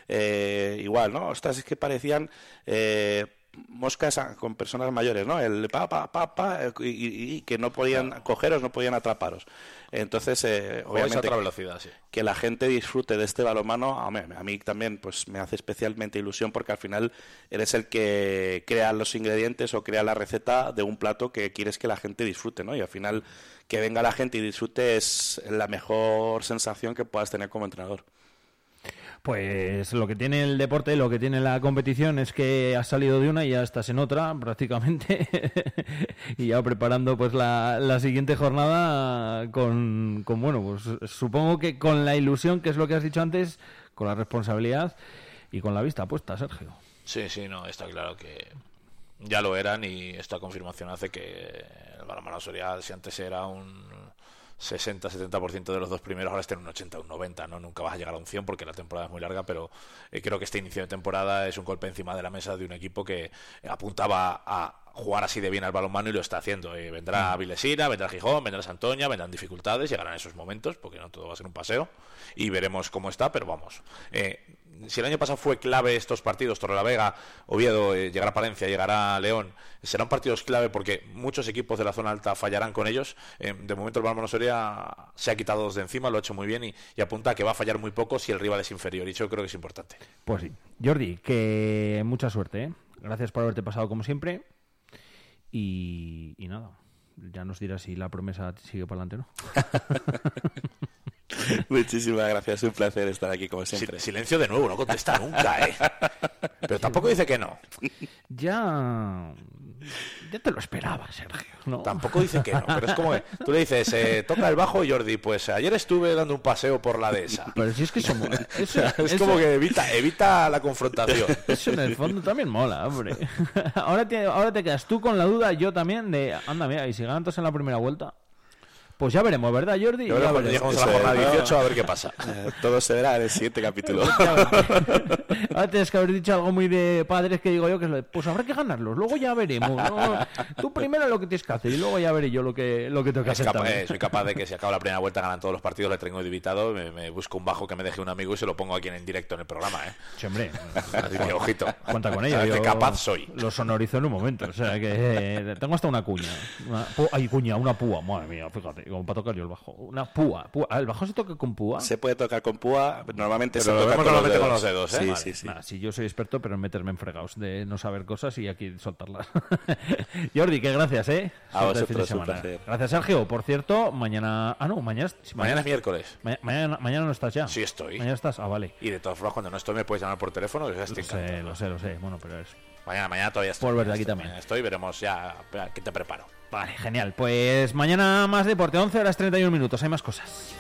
Eh, igual, ¿no? Ostras, es que parecían. Eh, moscas con personas mayores, ¿no? El pa, pa, pa, pa y, que no podían cogeros, no podían atraparos. Entonces, eh, obviamente, otra velocidad, sí. que la gente disfrute de este balonmano, a mí, a mí también pues me hace especialmente ilusión porque al final eres el que crea los ingredientes o crea la receta de un plato que quieres que la gente disfrute, ¿no? Y al final que venga la gente y disfrute es la mejor sensación que puedas tener como entrenador. Pues lo que tiene el deporte, lo que tiene la competición es que has salido de una y ya estás en otra [laughs] prácticamente y ya preparando pues la, siguiente jornada con, con, bueno, pues supongo que con la ilusión, que es lo que has dicho antes, con la responsabilidad y con la vista puesta, Sergio. Sí, sí, no, está claro que ya lo eran y esta confirmación hace que el balonmano Soria, si antes era un 60-70% de los dos primeros, ahora estén un 80, un 90, ¿no? Nunca vas a llegar a un 100 porque la temporada es muy larga, pero eh, creo que este inicio de temporada es un golpe encima de la mesa de un equipo que apuntaba a jugar así de bien al balonmano y lo está haciendo. Eh, vendrá. Vilesina, vendrá Gijón, vendrá Santoña, vendrán dificultades, llegarán esos momentos, porque no todo va a ser un paseo, y veremos cómo está, pero vamos. Eh, si el año pasado fue clave estos partidos, Torrelavega, Oviedo, eh, llegará Palencia, llegará León, serán partidos clave porque muchos equipos de la zona alta fallarán con ellos. Eh, de momento el Balonmano Soria se ha quitado dos de encima, lo ha hecho muy bien y, apunta a que va a fallar muy poco si el rival es inferior y eso creo que es importante. Pues sí. Jordi, que mucha suerte. ¿eh? Gracias por haberte pasado como siempre y, y nada. Ya nos dirás si la promesa sigue para adelante o no. [laughs] Muchísimas gracias, un placer estar aquí como siempre. silencio de nuevo, no contesta nunca, ¿eh? [laughs] Pero tampoco dice que no. Ya. Ya te lo esperaba, Sergio. ¿no? Tampoco dice que no, pero es como que tú le dices, eh, toca el bajo, Jordi, pues ayer estuve dando un paseo por la dehesa. Pero si es que somos... [laughs] es como que evita, evita la confrontación. [laughs] Eso en el fondo también mola, hombre. [laughs] Ahora te, ahora te quedas tú con la duda, yo también, de, anda, mira, y si ganan en la primera vuelta... Pues ya veremos, ¿verdad, Jordi? ya veremos. llegamos a la jornada 18 a ver qué pasa. Eh, todo se verá en el siguiente capítulo. [laughs] Tienes que haber dicho algo muy de padres que digo yo, que es pues habrá que ganarlos, luego ya veremos. Tú primero lo que tienes que hacer y luego ya veré yo lo que, lo que tengo que hacer. Eh, soy capaz de que si acaba la primera vuelta ganan todos los partidos, le tengo invitado, me, busco un bajo que me deje un amigo y se lo pongo aquí en directo en el programa. ¿eh? Sí, hombre. ojito. Cuenta con ello. Yo capaz soy. Lo sonorizo en un momento. O sea que eh, tengo hasta una cuña. Una, hay cuña, una púa. Madre mía, fíjate, como para tocar yo el bajo. Una púa. ¿El bajo se toca con púa? Se puede tocar con púa. Normalmente se toca con, los dedos. ¿eh? Sí, sí, sí. yo soy experto, pero en meterme en fregados de no saber cosas y aquí soltarlas. [laughs] Jordi, que gracias, ¿eh? A vosotros, Gracias, Sergio. Por cierto, mañana... Ah, no, mañana... Mañana, es miércoles. mañana, mañana no estás ya. Sí estoy. Mañana estás... Ah, vale. Y de todas formas, cuando no estoy me puedes llamar por teléfono. lo sé, lo sé, lo sé. Bueno, pero es... Mañana, mañana todavía estoy. Por aquí también. estoy, veremos ya qué te preparo. Vale, genial. Pues mañana más deporte, 11 horas 31 minutos. Hay más cosas.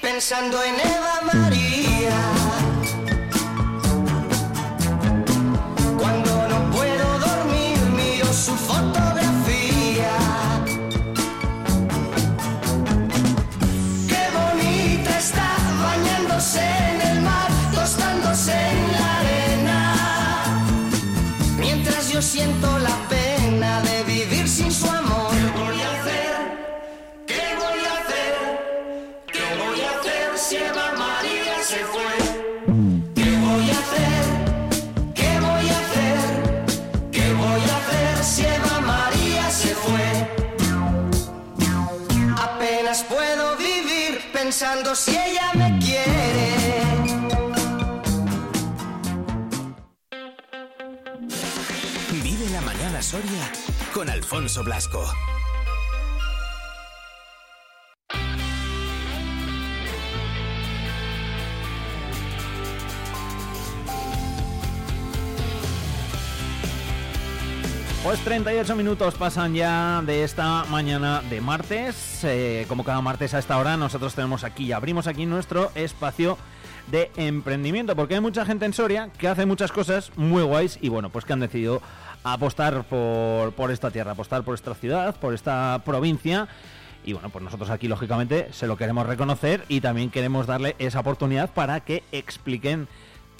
Pensando en Eva María. Si ella me quiere. Vive la mañana Soria con Alfonso Blasco. Pues 38 minutos pasan ya de esta mañana de martes. Eh, como cada martes a esta hora, nosotros tenemos aquí y abrimos aquí nuestro espacio de emprendimiento, porque hay mucha gente en Soria que hace muchas cosas muy guays y bueno, pues que han decidido apostar por, por esta tierra, apostar por esta ciudad, por esta provincia. Y bueno, pues nosotros aquí lógicamente se lo queremos reconocer y también queremos darle esa oportunidad para que expliquen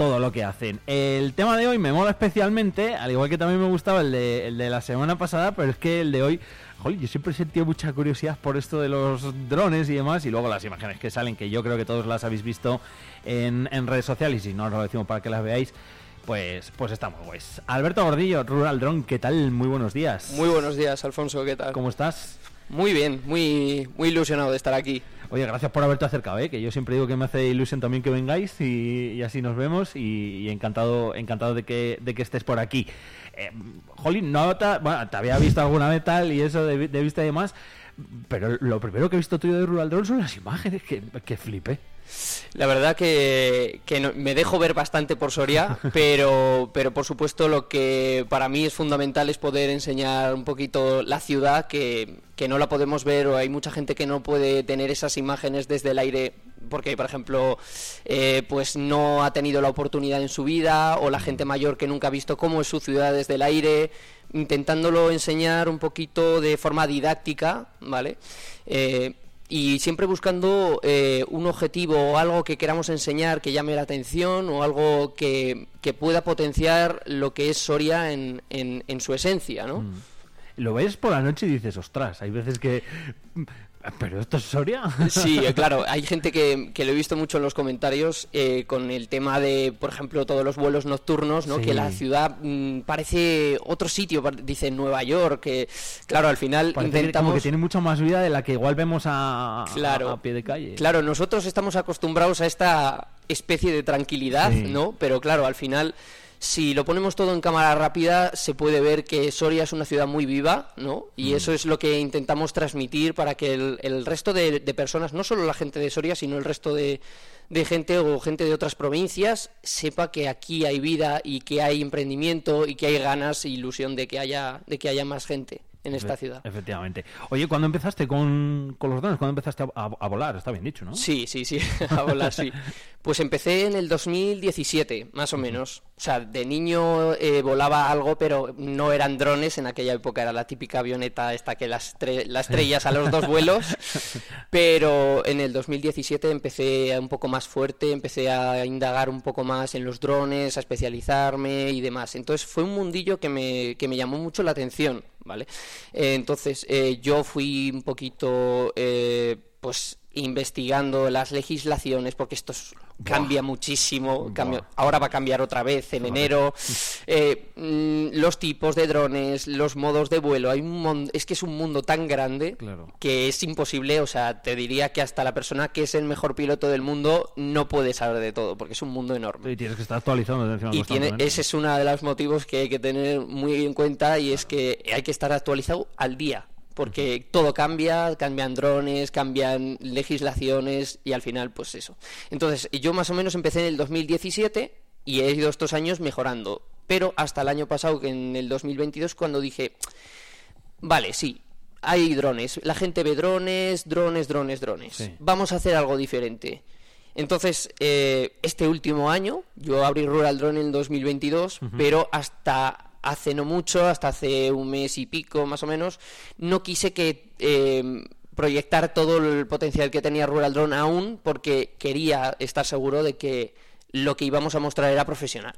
todo lo que hacen. El tema de hoy me mola especialmente, al igual que también me gustaba el de, el de la semana pasada, pero es que el de hoy, joder, yo siempre he sentido mucha curiosidad por esto de los drones y demás, y luego las imágenes que salen, que yo creo que todos las habéis visto en, redes sociales, y si no os lo decimos para que las veáis, pues, pues estamos guays. Alberto Gordillo, Rural Drone, ¿qué tal? Muy buenos días. Muy buenos días, Alfonso, ¿qué tal? ¿Cómo estás? Muy bien, muy, muy ilusionado de estar aquí. Oye, gracias por haberte acercado, ¿eh? que yo siempre digo que me hace ilusión también que vengáis y, así nos vemos y, encantado encantado de que, de que estés por aquí. Eh, Jolín, no te, había visto alguna vez tal y eso de, vista y demás, pero lo primero que he visto tuyo de Rural Drone son las imágenes, que, que flipé. La verdad que, me dejo ver bastante por Soria, [laughs] pero, pero por supuesto lo que para mí es fundamental es poder enseñar un poquito la ciudad que, que no la podemos ver o hay mucha gente que no puede tener esas imágenes desde el aire porque, por ejemplo, eh, pues no ha tenido la oportunidad en su vida o la gente mayor que nunca ha visto cómo es su ciudad desde el aire, intentándolo enseñar un poquito de forma didáctica, ¿vale? Eh, y siempre buscando eh, un objetivo o algo que queramos enseñar que llame la atención o algo que, pueda potenciar lo que es Soria en, en, su esencia, ¿no? Mm. Lo ves por la noche y dices, ostras, hay veces que ¿Pero esto es Soria? Sí, eh, [laughs] claro. Hay gente que, que, lo he visto mucho en los comentarios eh, con el tema de, por ejemplo, todos los vuelos nocturnos, ¿no? Que la ciudad mm, parece otro sitio, dice Nueva York, que, claro, al final intentamos... Como que tiene mucha más vida de la que igual vemos a, a, pie de calle. Claro, nosotros estamos acostumbrados a esta especie de tranquilidad, ¿no? Pero claro, al final si lo ponemos todo en cámara rápida, se puede ver que Soria es una ciudad muy viva, ¿no? Y mm. eso es lo que intentamos transmitir para que el, resto de, personas, no solo la gente de Soria, sino el resto de, de gente o gente de otras provincias, sepa que aquí hay vida y que hay emprendimiento y que hay ganas e ilusión de que haya, de que haya más gente en esta ciudad. Efectivamente. Oye, ¿cuándo empezaste con, con los drones? ¿Cuándo empezaste a, volar? Está bien dicho, ¿no? Sí, sí, sí, [laughs] a volar, sí. Pues empecé en el 2017, más o menos. O sea, de niño eh, volaba algo, pero no eran drones. En aquella época era la típica avioneta esta que las, las estrellas a los dos vuelos. [laughs] Pero en el 2017 empecé un poco más fuerte, empecé a indagar un poco más en los drones, a especializarme y demás. Entonces fue un mundillo que me, que me llamó mucho la atención. ¿Vale? Eh, entonces, eh, yo fui un poquito, eh, pues, investigando las legislaciones, porque esto cambia muchísimo, ahora va a cambiar otra vez en enero, [laughs] mm, los tipos de drones, los modos de vuelo, hay un es que es un mundo tan grande que es imposible, o sea, te diría que hasta la persona que es el mejor piloto del mundo no puede saber de todo, porque es un mundo enorme. Y tienes que estar actualizando. Y tiene, ese es uno de los motivos que hay que tener muy en cuenta y es que hay que estar actualizado al día porque todo cambia, cambian drones, cambian legislaciones y al final pues eso. Entonces yo más o menos empecé en el 2017 y he ido estos años mejorando, pero hasta el año pasado, que en el 2022, cuando dije, vale, sí, hay drones, la gente ve drones, drones, drones, drones, vamos a hacer algo diferente. Entonces, eh, este último año, yo abrí Rural Drone en 2022, pero hasta hace no mucho, hasta hace un mes y pico más o menos, no quise que eh, proyectar todo el potencial que tenía Rural Drone aún porque quería estar seguro de que lo que íbamos a mostrar era profesional.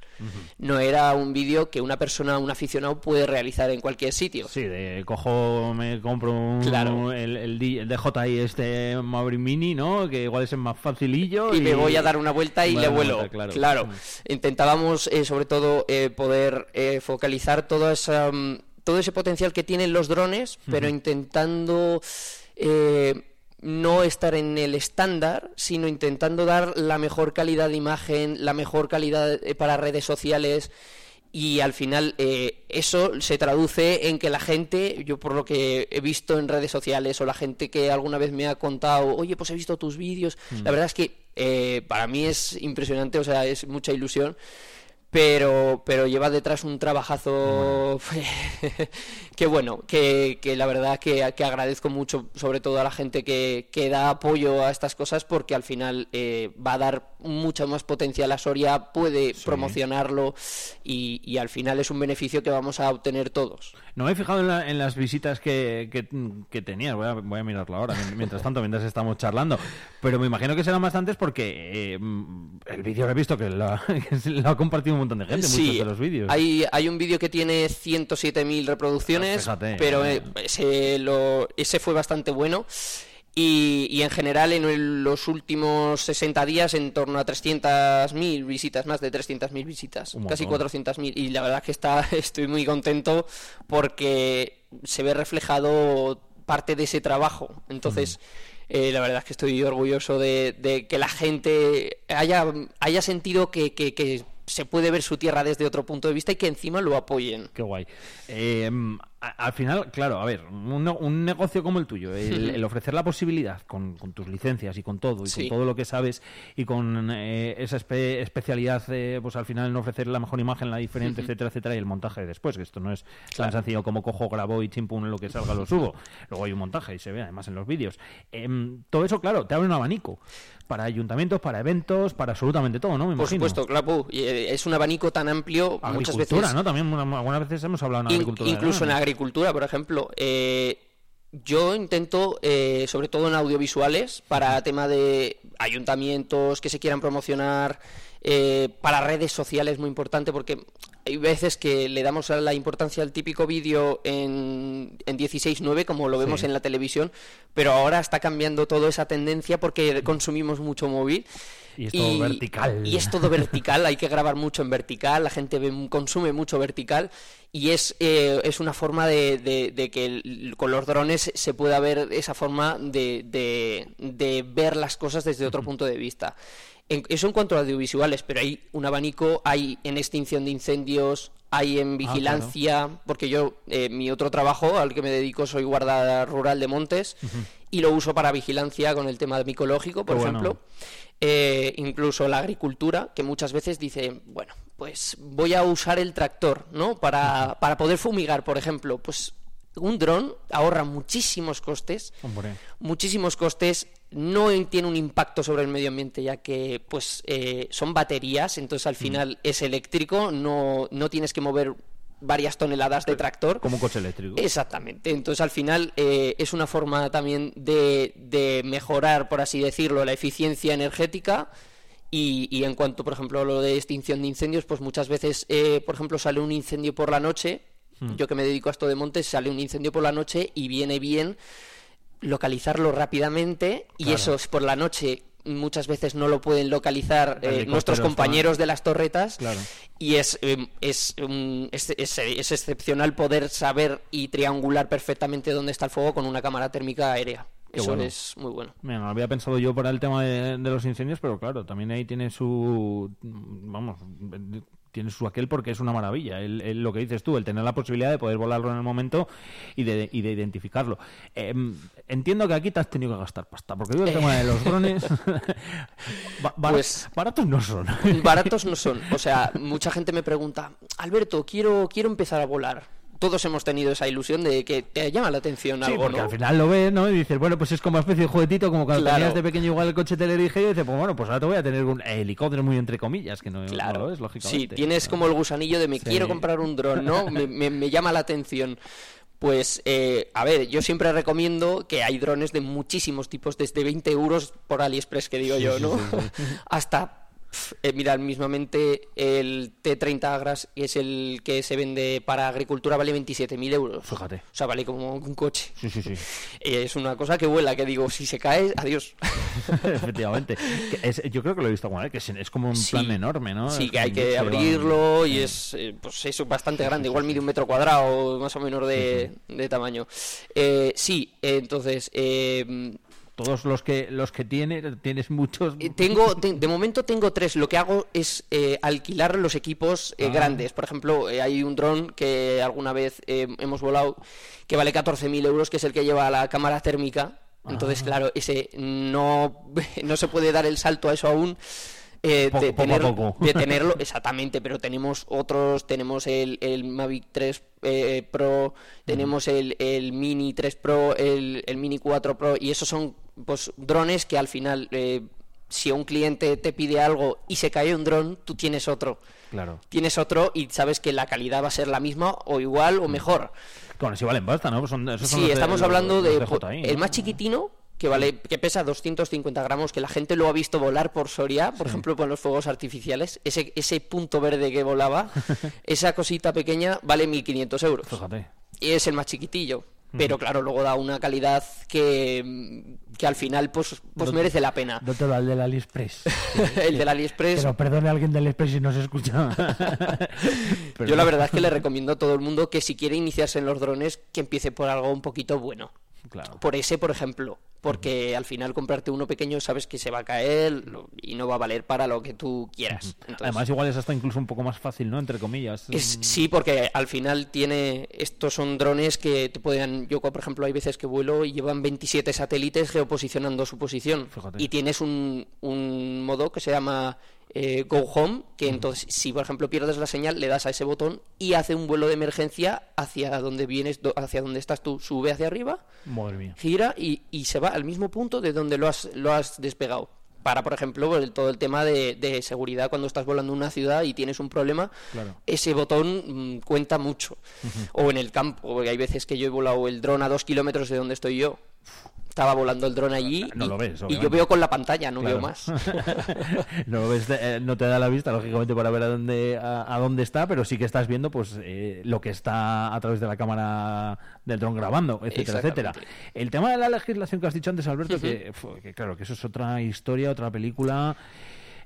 No era un vídeo que una persona, un aficionado puede realizar en cualquier sitio. Sí, de cojo, me compro un, el, el, DJI este Mavic Mini, ¿no? Que igual es el más facilillo. Y, me voy a dar una vuelta y le vuelo. claro. Intentábamos, eh, sobre todo, eh, poder eh, focalizar todo, esa, mm, todo ese potencial que tienen los drones, pero intentando no estar en el estándar, sino intentando dar la mejor calidad de imagen, la mejor calidad eh, para redes sociales. Y al final eh, eso se traduce en que la gente, yo por lo que he visto en redes sociales o la gente que alguna vez me ha contado, oye, pues he visto tus vídeos, la mm. verdad es que eh, para mí es impresionante, o sea, es mucha ilusión pero, pero lleva detrás un trabajazo [laughs] que bueno, que, que la verdad que, que, agradezco mucho, sobre todo a la gente que, que da apoyo a estas cosas, porque al final eh, va a dar mucho más potencial a Soria, puede promocionarlo y, y, al final es un beneficio que vamos a obtener todos. No me he fijado en, en las visitas que, que, tenías, voy a, voy a mirarlo ahora, mientras tanto, mientras estamos charlando, pero me imagino que serán bastantes porque eh, el vídeo que he visto que lo, [laughs] lo ha compartido un montón de gente, muchos de los vídeos. Hay, hay un vídeo que tiene 107.000 reproducciones, pero eh, ese, lo, ese fue bastante bueno. Y, y, en general en los últimos 60 días en torno a 300.000 visitas, más de 300.000 visitas, casi 400.000 y la verdad que está [laughs] estoy muy contento porque se ve reflejado parte de ese trabajo. Entonces, eh, la verdad es que estoy orgulloso de, de que la gente haya, haya sentido que, que, que se puede ver su tierra desde otro punto de vista y que encima lo apoyen. Qué guay. Eh, al final, claro, a ver, un, negocio como el tuyo, el, ofrecer la posibilidad con, tus licencias y con todo, y con todo lo que sabes, y con eh, esa especialidad, eh, pues al final no ofrecer la mejor imagen, la diferente, etcétera, etcétera, y el montaje después, que esto no es tan sencillo como cojo, grabo y chimpum lo que salga lo subo. Luego hay un montaje y se ve además en los vídeos. Em, todo eso, claro, te abre un abanico para ayuntamientos, para eventos, para absolutamente todo, ¿no? Por supuesto, claro, eh, es un abanico tan amplio muchas veces. ¿no? También algunas veces hemos hablado en agricultura. Incluso en agricultura, por ejemplo. Eh, yo intento, eh, sobre todo en audiovisuales, para tema de ayuntamientos que se quieran promocionar, para redes sociales muy importante, porque hay veces que le damos la importancia al típico vídeo en, en 16.9, como lo vemos en la televisión, pero ahora está cambiando toda esa tendencia porque consumimos mucho móvil. Y es todo vertical. Y es todo vertical, hay que grabar mucho en vertical, la gente consume mucho vertical y es, eh, es una forma de, de, que con los drones se pueda ver esa forma de, de ver las cosas desde otro punto de vista. Eso en cuanto a audiovisuales, pero hay un abanico, hay en extinción de incendios, hay en ah, vigilancia, porque yo, eh, mi otro trabajo al que me dedico soy guarda rural de montes y lo uso para vigilancia con el tema micológico, por ejemplo. Eh, incluso la agricultura, que muchas veces dice, bueno, pues voy a usar el tractor, ¿no? Para, para poder fumigar, por ejemplo. Pues un dron ahorra muchísimos costes, muchísimos costes, no tiene un impacto sobre el medio ambiente ya que pues eh, son baterías, entonces al mm. final es eléctrico, no, no tienes que mover varias toneladas de tractor. Como un coche eléctrico. Exactamente. Entonces, al final, eh, es una forma también de, de, mejorar, por así decirlo, la eficiencia energética. Y, y, en cuanto, por ejemplo, a lo de extinción de incendios, pues muchas veces, eh, por ejemplo, sale un incendio por la noche Hmm. Yo que me dedico a esto de montes, sale un incendio por la noche y viene bien localizarlo rápidamente y eso es por la noche muchas veces no lo pueden localizar eh, nuestros compañeros de las torretas y es, em, es, es, es, excepcional poder saber y triangular perfectamente dónde está el fuego con una cámara térmica aérea. Eso es muy bueno. Mira, había pensado yo para el tema de, de, los incendios, pero claro, también ahí tiene su, vamos, tiene su aquel porque es una maravilla. El, lo que dices tú, el tener la posibilidad de poder volarlo en el momento y de, y de identificarlo. Em, entiendo que aquí te has tenido que gastar pasta, porque yo el tema de los drones [laughs] pues, baratos no son. Baratos no son. O sea, mucha gente me pregunta, Alberto, quiero, quiero empezar a volar todos hemos tenido esa ilusión de que te llama la atención sí, algo, porque al final lo ves, ¿no? Y dices, bueno, pues es como una especie de juguetito, como cuando tenías de pequeño igual el coche te y dices, pues bueno, pues ahora te voy a tener un helicóptero muy entre comillas, que no, claro. es, lógicamente. Sí, tienes como el gusanillo de me quiero comprar un dron, ¿no? [laughs] me, me, llama la atención. Pues, eh, a ver, yo siempre recomiendo que hay drones de muchísimos tipos, desde 20 euros por AliExpress, que digo yo, ¿no? [laughs] Hasta eh, mira, mismamente el T30 Agras, que es el que se vende para agricultura, vale 27.000 euros. Fíjate. O sea, vale como un coche. Sí, sí, sí. [laughs] es una cosa que vuela, que digo, si se cae, adiós. [laughs] Efectivamente. yo creo que lo he visto alguna que es, como un plan enorme, ¿no? Sí, que hay que abrirlo y es, eh, pues es bastante grande, igual mide un metro cuadrado, más o menos de, de tamaño. Eh, sí, entonces, eh, todos los que los que tienes tienes muchos. Eh, tengo de momento tengo tres. Lo que hago es eh, alquilar los equipos eh, ah. grandes. Por ejemplo hay un dron que alguna vez hemos volado que vale 14.000 euros que es el que lleva la cámara térmica. Entonces ah. claro ese no [laughs] no se puede dar el salto a eso aún. De, de, [laughs] tenerlo, exactamente, pero tenemos otros, tenemos el, el Mavic 3 Pro, tenemos el, el Mini 3 Pro, el, el Mini 4 Pro, y esos son pues drones que al final eh, si un cliente te pide algo y se cae un dron, tú tienes otro. Claro. Tienes otro y sabes que la calidad va a ser la misma o igual o mejor. Bueno, si valen basta, ¿no? sí, estamos hablando de, el más chiquitino que vale que pesa 250 gramos, que la gente lo ha visto volar por Soria, por ejemplo, con los fuegos artificiales, ese, ese punto verde que volaba, [laughs] esa cosita pequeña vale 1.500 euros. Fíjate. Y es el más chiquitillo pero claro, luego da una calidad que, que al final pues, pues merece la pena. No te el del AliExpress. [laughs] el del AliExpress. Pero perdone a alguien del AliExpress si no se escucha. [laughs] [laughs] Yo la verdad es que le recomiendo a todo el mundo que si quiere iniciarse en los drones, que empiece por algo un poquito bueno. Claro. Por ese, por ejemplo. porque al final comprarte uno pequeño sabes que se va a caer y no va a valer para lo que tú quieras. Además, igual es hasta incluso un poco más fácil, ¿no? Entre comillas. Es, sí, porque al final tiene. Estos son drones que te pueden. Yo, por ejemplo, hay veces que vuelo y llevan 27 satélites geoposicionando su posición. Y tienes un, un modo que se llama eh, Go Home, que entonces si por ejemplo pierdes la señal le das a ese botón y hace un vuelo de emergencia hacia donde vienes, hacia donde estás tú, sube hacia arriba, gira y, se va al mismo punto de donde lo has, lo has despegado. Para, por ejemplo, el, todo el tema de, seguridad cuando estás volando en una ciudad y tienes un problema, ese botón mm, cuenta mucho. O en el campo, porque hay veces que yo he volado el dron a dos kilómetros de donde estoy yo estaba volando el dron allí no y, lo ves, y, yo veo con la pantalla, no veo más. [laughs] no lo ves, eh, no te da la vista, lógicamente, para ver a dónde, a, dónde está, pero sí que estás viendo pues eh, lo que está a través de la cámara del dron grabando, etcétera, etcétera. El tema de la legislación que has dicho antes, Alberto, que, que claro, que eso es otra historia, otra película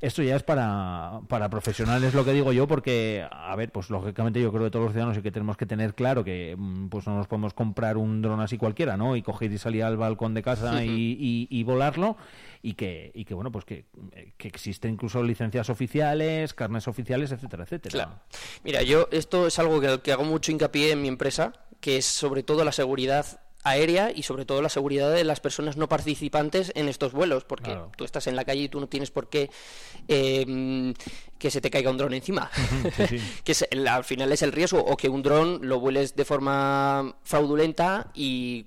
esto ya es para, para profesionales, lo que digo yo, porque, a ver, pues lógicamente yo creo que todos los ciudadanos sí que tenemos que tener claro que mm, pues no nos podemos comprar un dron así cualquiera, ¿no? Y coger y salir al balcón de casa y, volarlo y que, y que bueno, pues que, que existen incluso licencias oficiales, carnes oficiales, etcétera, etcétera. Claro. Mira, yo esto es algo que, que hago mucho hincapié en mi empresa, que es sobre todo la seguridad aérea y sobre todo la seguridad de las personas no participantes en estos vuelos, porque tú estás en la calle y tú no tienes por qué em, que se te caiga un dron encima, [laughs] [laughs] que al final es el riesgo, o que un dron lo vueles de forma fraudulenta y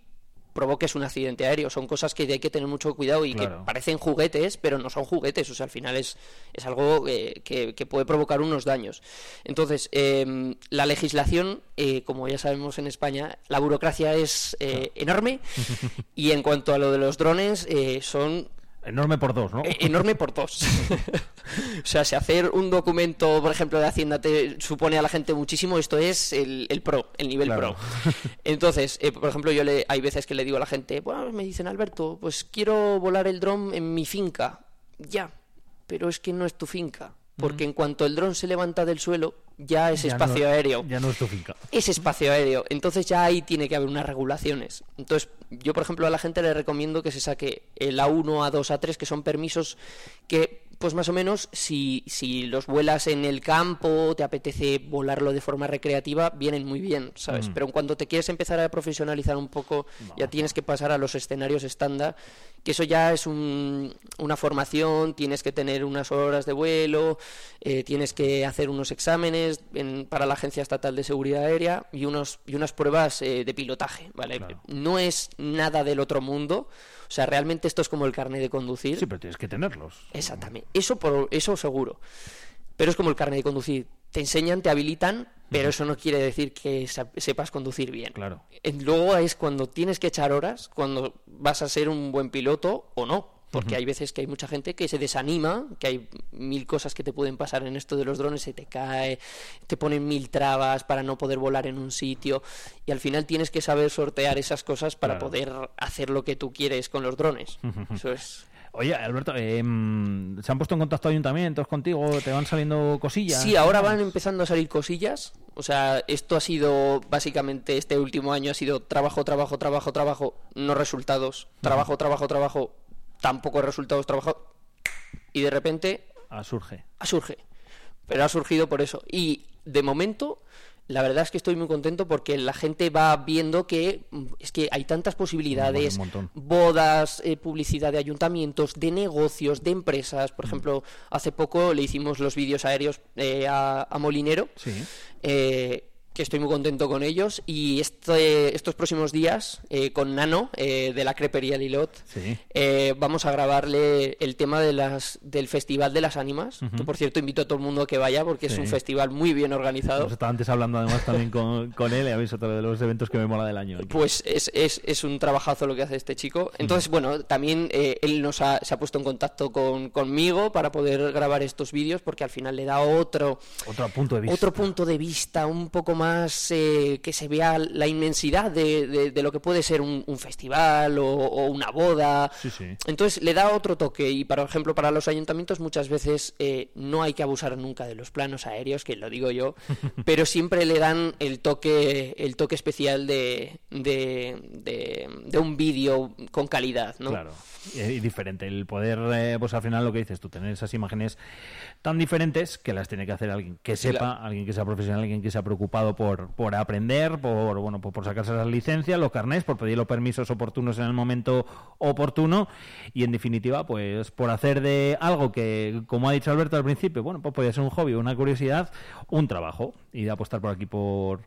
provoques un accidente aéreo. Son cosas que hay que tener mucho cuidado y que parecen juguetes, pero no son juguetes. O sea, al final es, es algo eh, que, puede provocar unos daños. Entonces, em, la legislación, eh, como ya sabemos en España, la burocracia es eh, enorme [laughs] y en cuanto a lo de los drones, son Enorme por dos, ¿no? E-, enorme por dos. [laughs] o sea, si hacer un documento, por ejemplo, de Hacienda te supone a la gente muchísimo, esto es el, pro, el nivel pro. [laughs] Entonces, eh, por ejemplo, yo le, hay veces que le digo a la gente, bueno, me dicen, Alberto, pues quiero volar el dron en mi finca. Ya, pero es que no es tu finca porque en cuanto el dron se levanta del suelo, ya es espacio aéreo. Ya no es tu finca. Es espacio aéreo. Entonces ya ahí tiene que haber unas regulaciones. Entonces, yo, por ejemplo, a la gente le recomiendo que se saque el A1, A2, A3, que son permisos que pues más o menos si, si los vuelas en el campo, te apetece volarlo de forma recreativa, vienen muy bien, ¿sabes? Mm. Pero cuando te quieres empezar a profesionalizar un poco, ya tienes que pasar a los escenarios estándar, que eso ya es un, una formación, tienes que tener unas horas de vuelo, eh, tienes que hacer unos exámenes para la Agencia Estatal de Seguridad Aérea y, unos, y unas pruebas eh, de pilotaje, ¿vale? No es nada del otro mundo, o sea, realmente esto es como el carnet de conducir. Sí, pero tienes que tenerlos. Exactamente. Eso, por, eso seguro. Pero es como el carnet de conducir. Te enseñan, te habilitan, pero eso no quiere decir que sepas conducir bien. Claro. Luego es cuando tienes que echar horas, cuando vas a ser un buen piloto o no porque hay veces que hay mucha gente que se desanima, que hay mil cosas que te pueden pasar en esto de los drones, se te cae, te ponen mil trabas para no poder volar en un sitio y al final tienes que saber sortear esas cosas para poder hacer lo que tú quieres con los drones. Eso es. Oye, Alberto, em, ¿se han puesto en contacto ayuntamientos contigo? ¿Te van saliendo cosillas? Sí, ahora van empezando a salir cosillas. O sea, esto ha sido, básicamente, este último año ha sido trabajo, trabajo, trabajo, trabajo, no resultados. Trabajo, trabajo, trabajo, tampoco resultados trabajados. Y de repente... Surge. Surge. Pero ha surgido por eso. Y de momento, la verdad es que estoy muy contento porque la gente va viendo que mm, es que hay tantas posibilidades, bodas, eh, publicidad de ayuntamientos, de negocios, de empresas. Por mm. ejemplo, hace poco le hicimos los vídeos aéreos eh, a, Molinero. Sí. Eh, que estoy muy contento con ellos. Y este, estos próximos días eh, con Nano eh, de la crepería Lilot eh, vamos a grabarle el tema de las del festival de las ánimas que por cierto invito a todo el mundo a que vaya porque es un festival muy bien organizado. Estaba antes hablando además también con, con él y habéis otro de los eventos que me mola del año pues es, es, es, un trabajazo lo que hace este chico. Entonces bueno también él nos ha, se ha puesto en contacto con, conmigo para poder grabar estos vídeos porque al final le da otro otro punto de vista. otro punto de vista un poco más más eh, que se vea la inmensidad de, de, lo que puede ser un, festival o, una boda. Entonces le da otro toque y, por ejemplo, para los ayuntamientos muchas veces eh, no hay que abusar nunca de los planos aéreos, que lo digo yo, [laughs] pero siempre le dan el toque, el toque especial de, de, de un vídeo con calidad, ¿no? Claro, y, diferente. El poder, eh, pues al final lo que dices tú, tener esas imágenes tan diferentes que las tiene que hacer alguien que sepa, alguien que sea profesional, alguien que sea preocupado por, por aprender, por bueno, por, sacarse las licencias, los carnés, por pedir los permisos oportunos en el momento oportuno y en definitiva, pues por hacer de algo que, como ha dicho Alberto al principio, bueno, pues podría ser un hobby, una curiosidad, un trabajo y de apostar por aquí por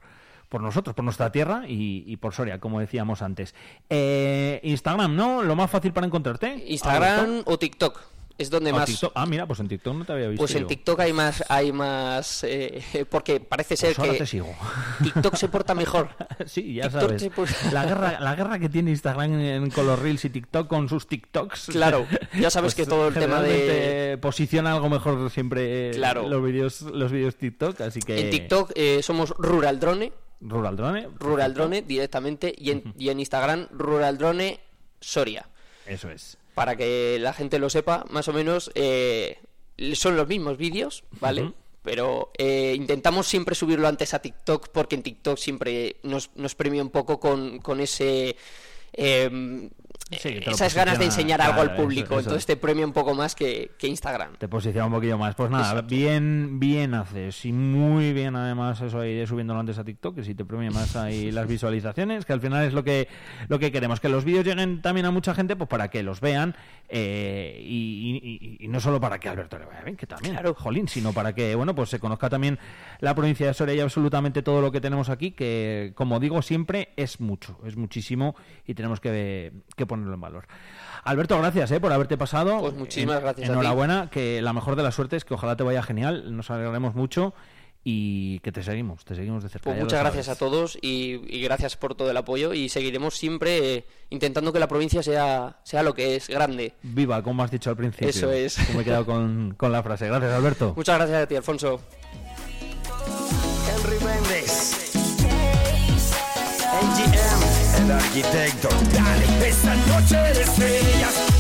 por nosotros, por nuestra tierra y, por Soria, como decíamos antes. Eh, Instagram, ¿no? Lo más fácil para encontrarte. Instagram o TikTok es donde más ah mira pues en TikTok no te había visto pues en TikTok hay más hay más eh, [laughs] porque parece ser pues que sigo. TikTok se porta mejor. [laughs] Sí ya sabes. la guerra [laughs] la guerra que tiene Instagram en, con los reels y TikTok con sus TikToks. Claro ya sabes pues que todo el tema de posiciona algo mejor siempre claro. los vídeos los vídeos TikTok así que en TikTok eh, somos Rural Drone. Rural Drone Rural Drone directamente y en, y en Instagram Rural Drone Soria. Eso es para que la gente lo sepa, más o menos eh, son los mismos vídeos, ¿vale? Pero eh, intentamos siempre subirlo antes a TikTok porque en TikTok siempre nos, nos premia un poco con, con ese... Eh, esas ganas de enseñar algo al público. Entonces te premia un poco más que, Instagram. Te posiciona un poquillo más. Pues nada, bien bien haces. Y muy bien además eso ahí subiéndolo antes a TikTok, que si te premia más ahí [laughs] las visualizaciones, que al final es lo que, lo que queremos. Que los vídeos lleguen también a mucha gente, pues para que los vean. Eh, y, no solo para que Alberto le vaya bien, que también, claro. jolín, sino para que, bueno, pues se conozca también la provincia de Soria y absolutamente todo lo que tenemos aquí, que como digo siempre, es mucho, es muchísimo y tenemos que, que ponerlo en valor. Alberto, gracias eh, por haberte pasado. Pues muchísimas gracias. Enhorabuena, que la mejor de las suertes, que ojalá te vaya genial, nos alegraremos mucho y que te seguimos, te seguimos de cerca. Pues muchas gracias a todos y, gracias por todo el apoyo y seguiremos siempre eh, intentando que la provincia sea, sea lo que es, grande. Viva, como has dicho al principio. Eso es. me he quedado con, con la frase. Gracias, Alberto. Muchas gracias a ti, Alfonso. Henry Méndez. El arquitecto. Dale, esta noche de estrellas,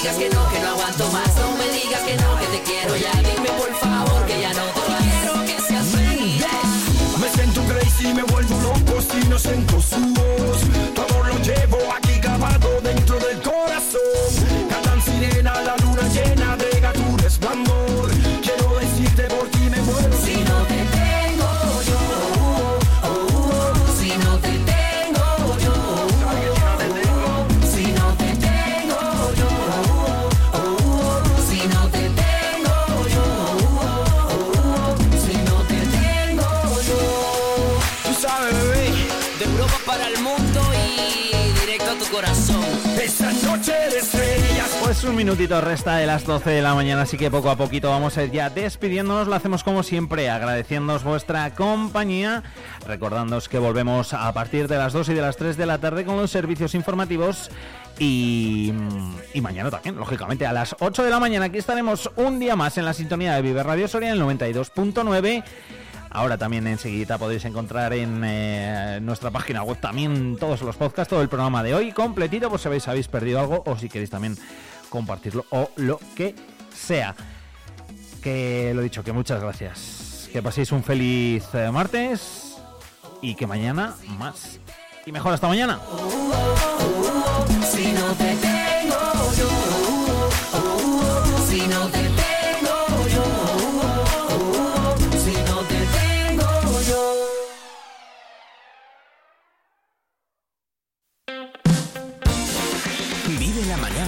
digas que no, que no aguanto más. No me digas que no, que te quiero ya. Dime por favor que ya no te vas. Quiero que seas feliz. Me siento crazy, me vuelvo loco, si no siento un minutito resta de las 12 de la mañana, así que poco a poquito vamos a ir ya despidiéndonos. Lo hacemos como siempre, agradeciéndoos vuestra compañía, recordándoos que volvemos a partir de las 2 y de las 3 de la tarde con los servicios informativos y, y, mañana también, lógicamente, a las 8 de la mañana. Aquí estaremos un día más en la sintonía de Vive Radio Soria, el 92.9. Ahora también enseguida podéis encontrar en eh, nuestra página web también todos los podcasts, todo el programa de hoy completito, por si habéis, habéis perdido algo o si queréis también compartirlo o lo que sea. Que lo dicho, que muchas gracias. Que paséis un feliz eh, martes y que mañana más. Y mejor hasta mañana.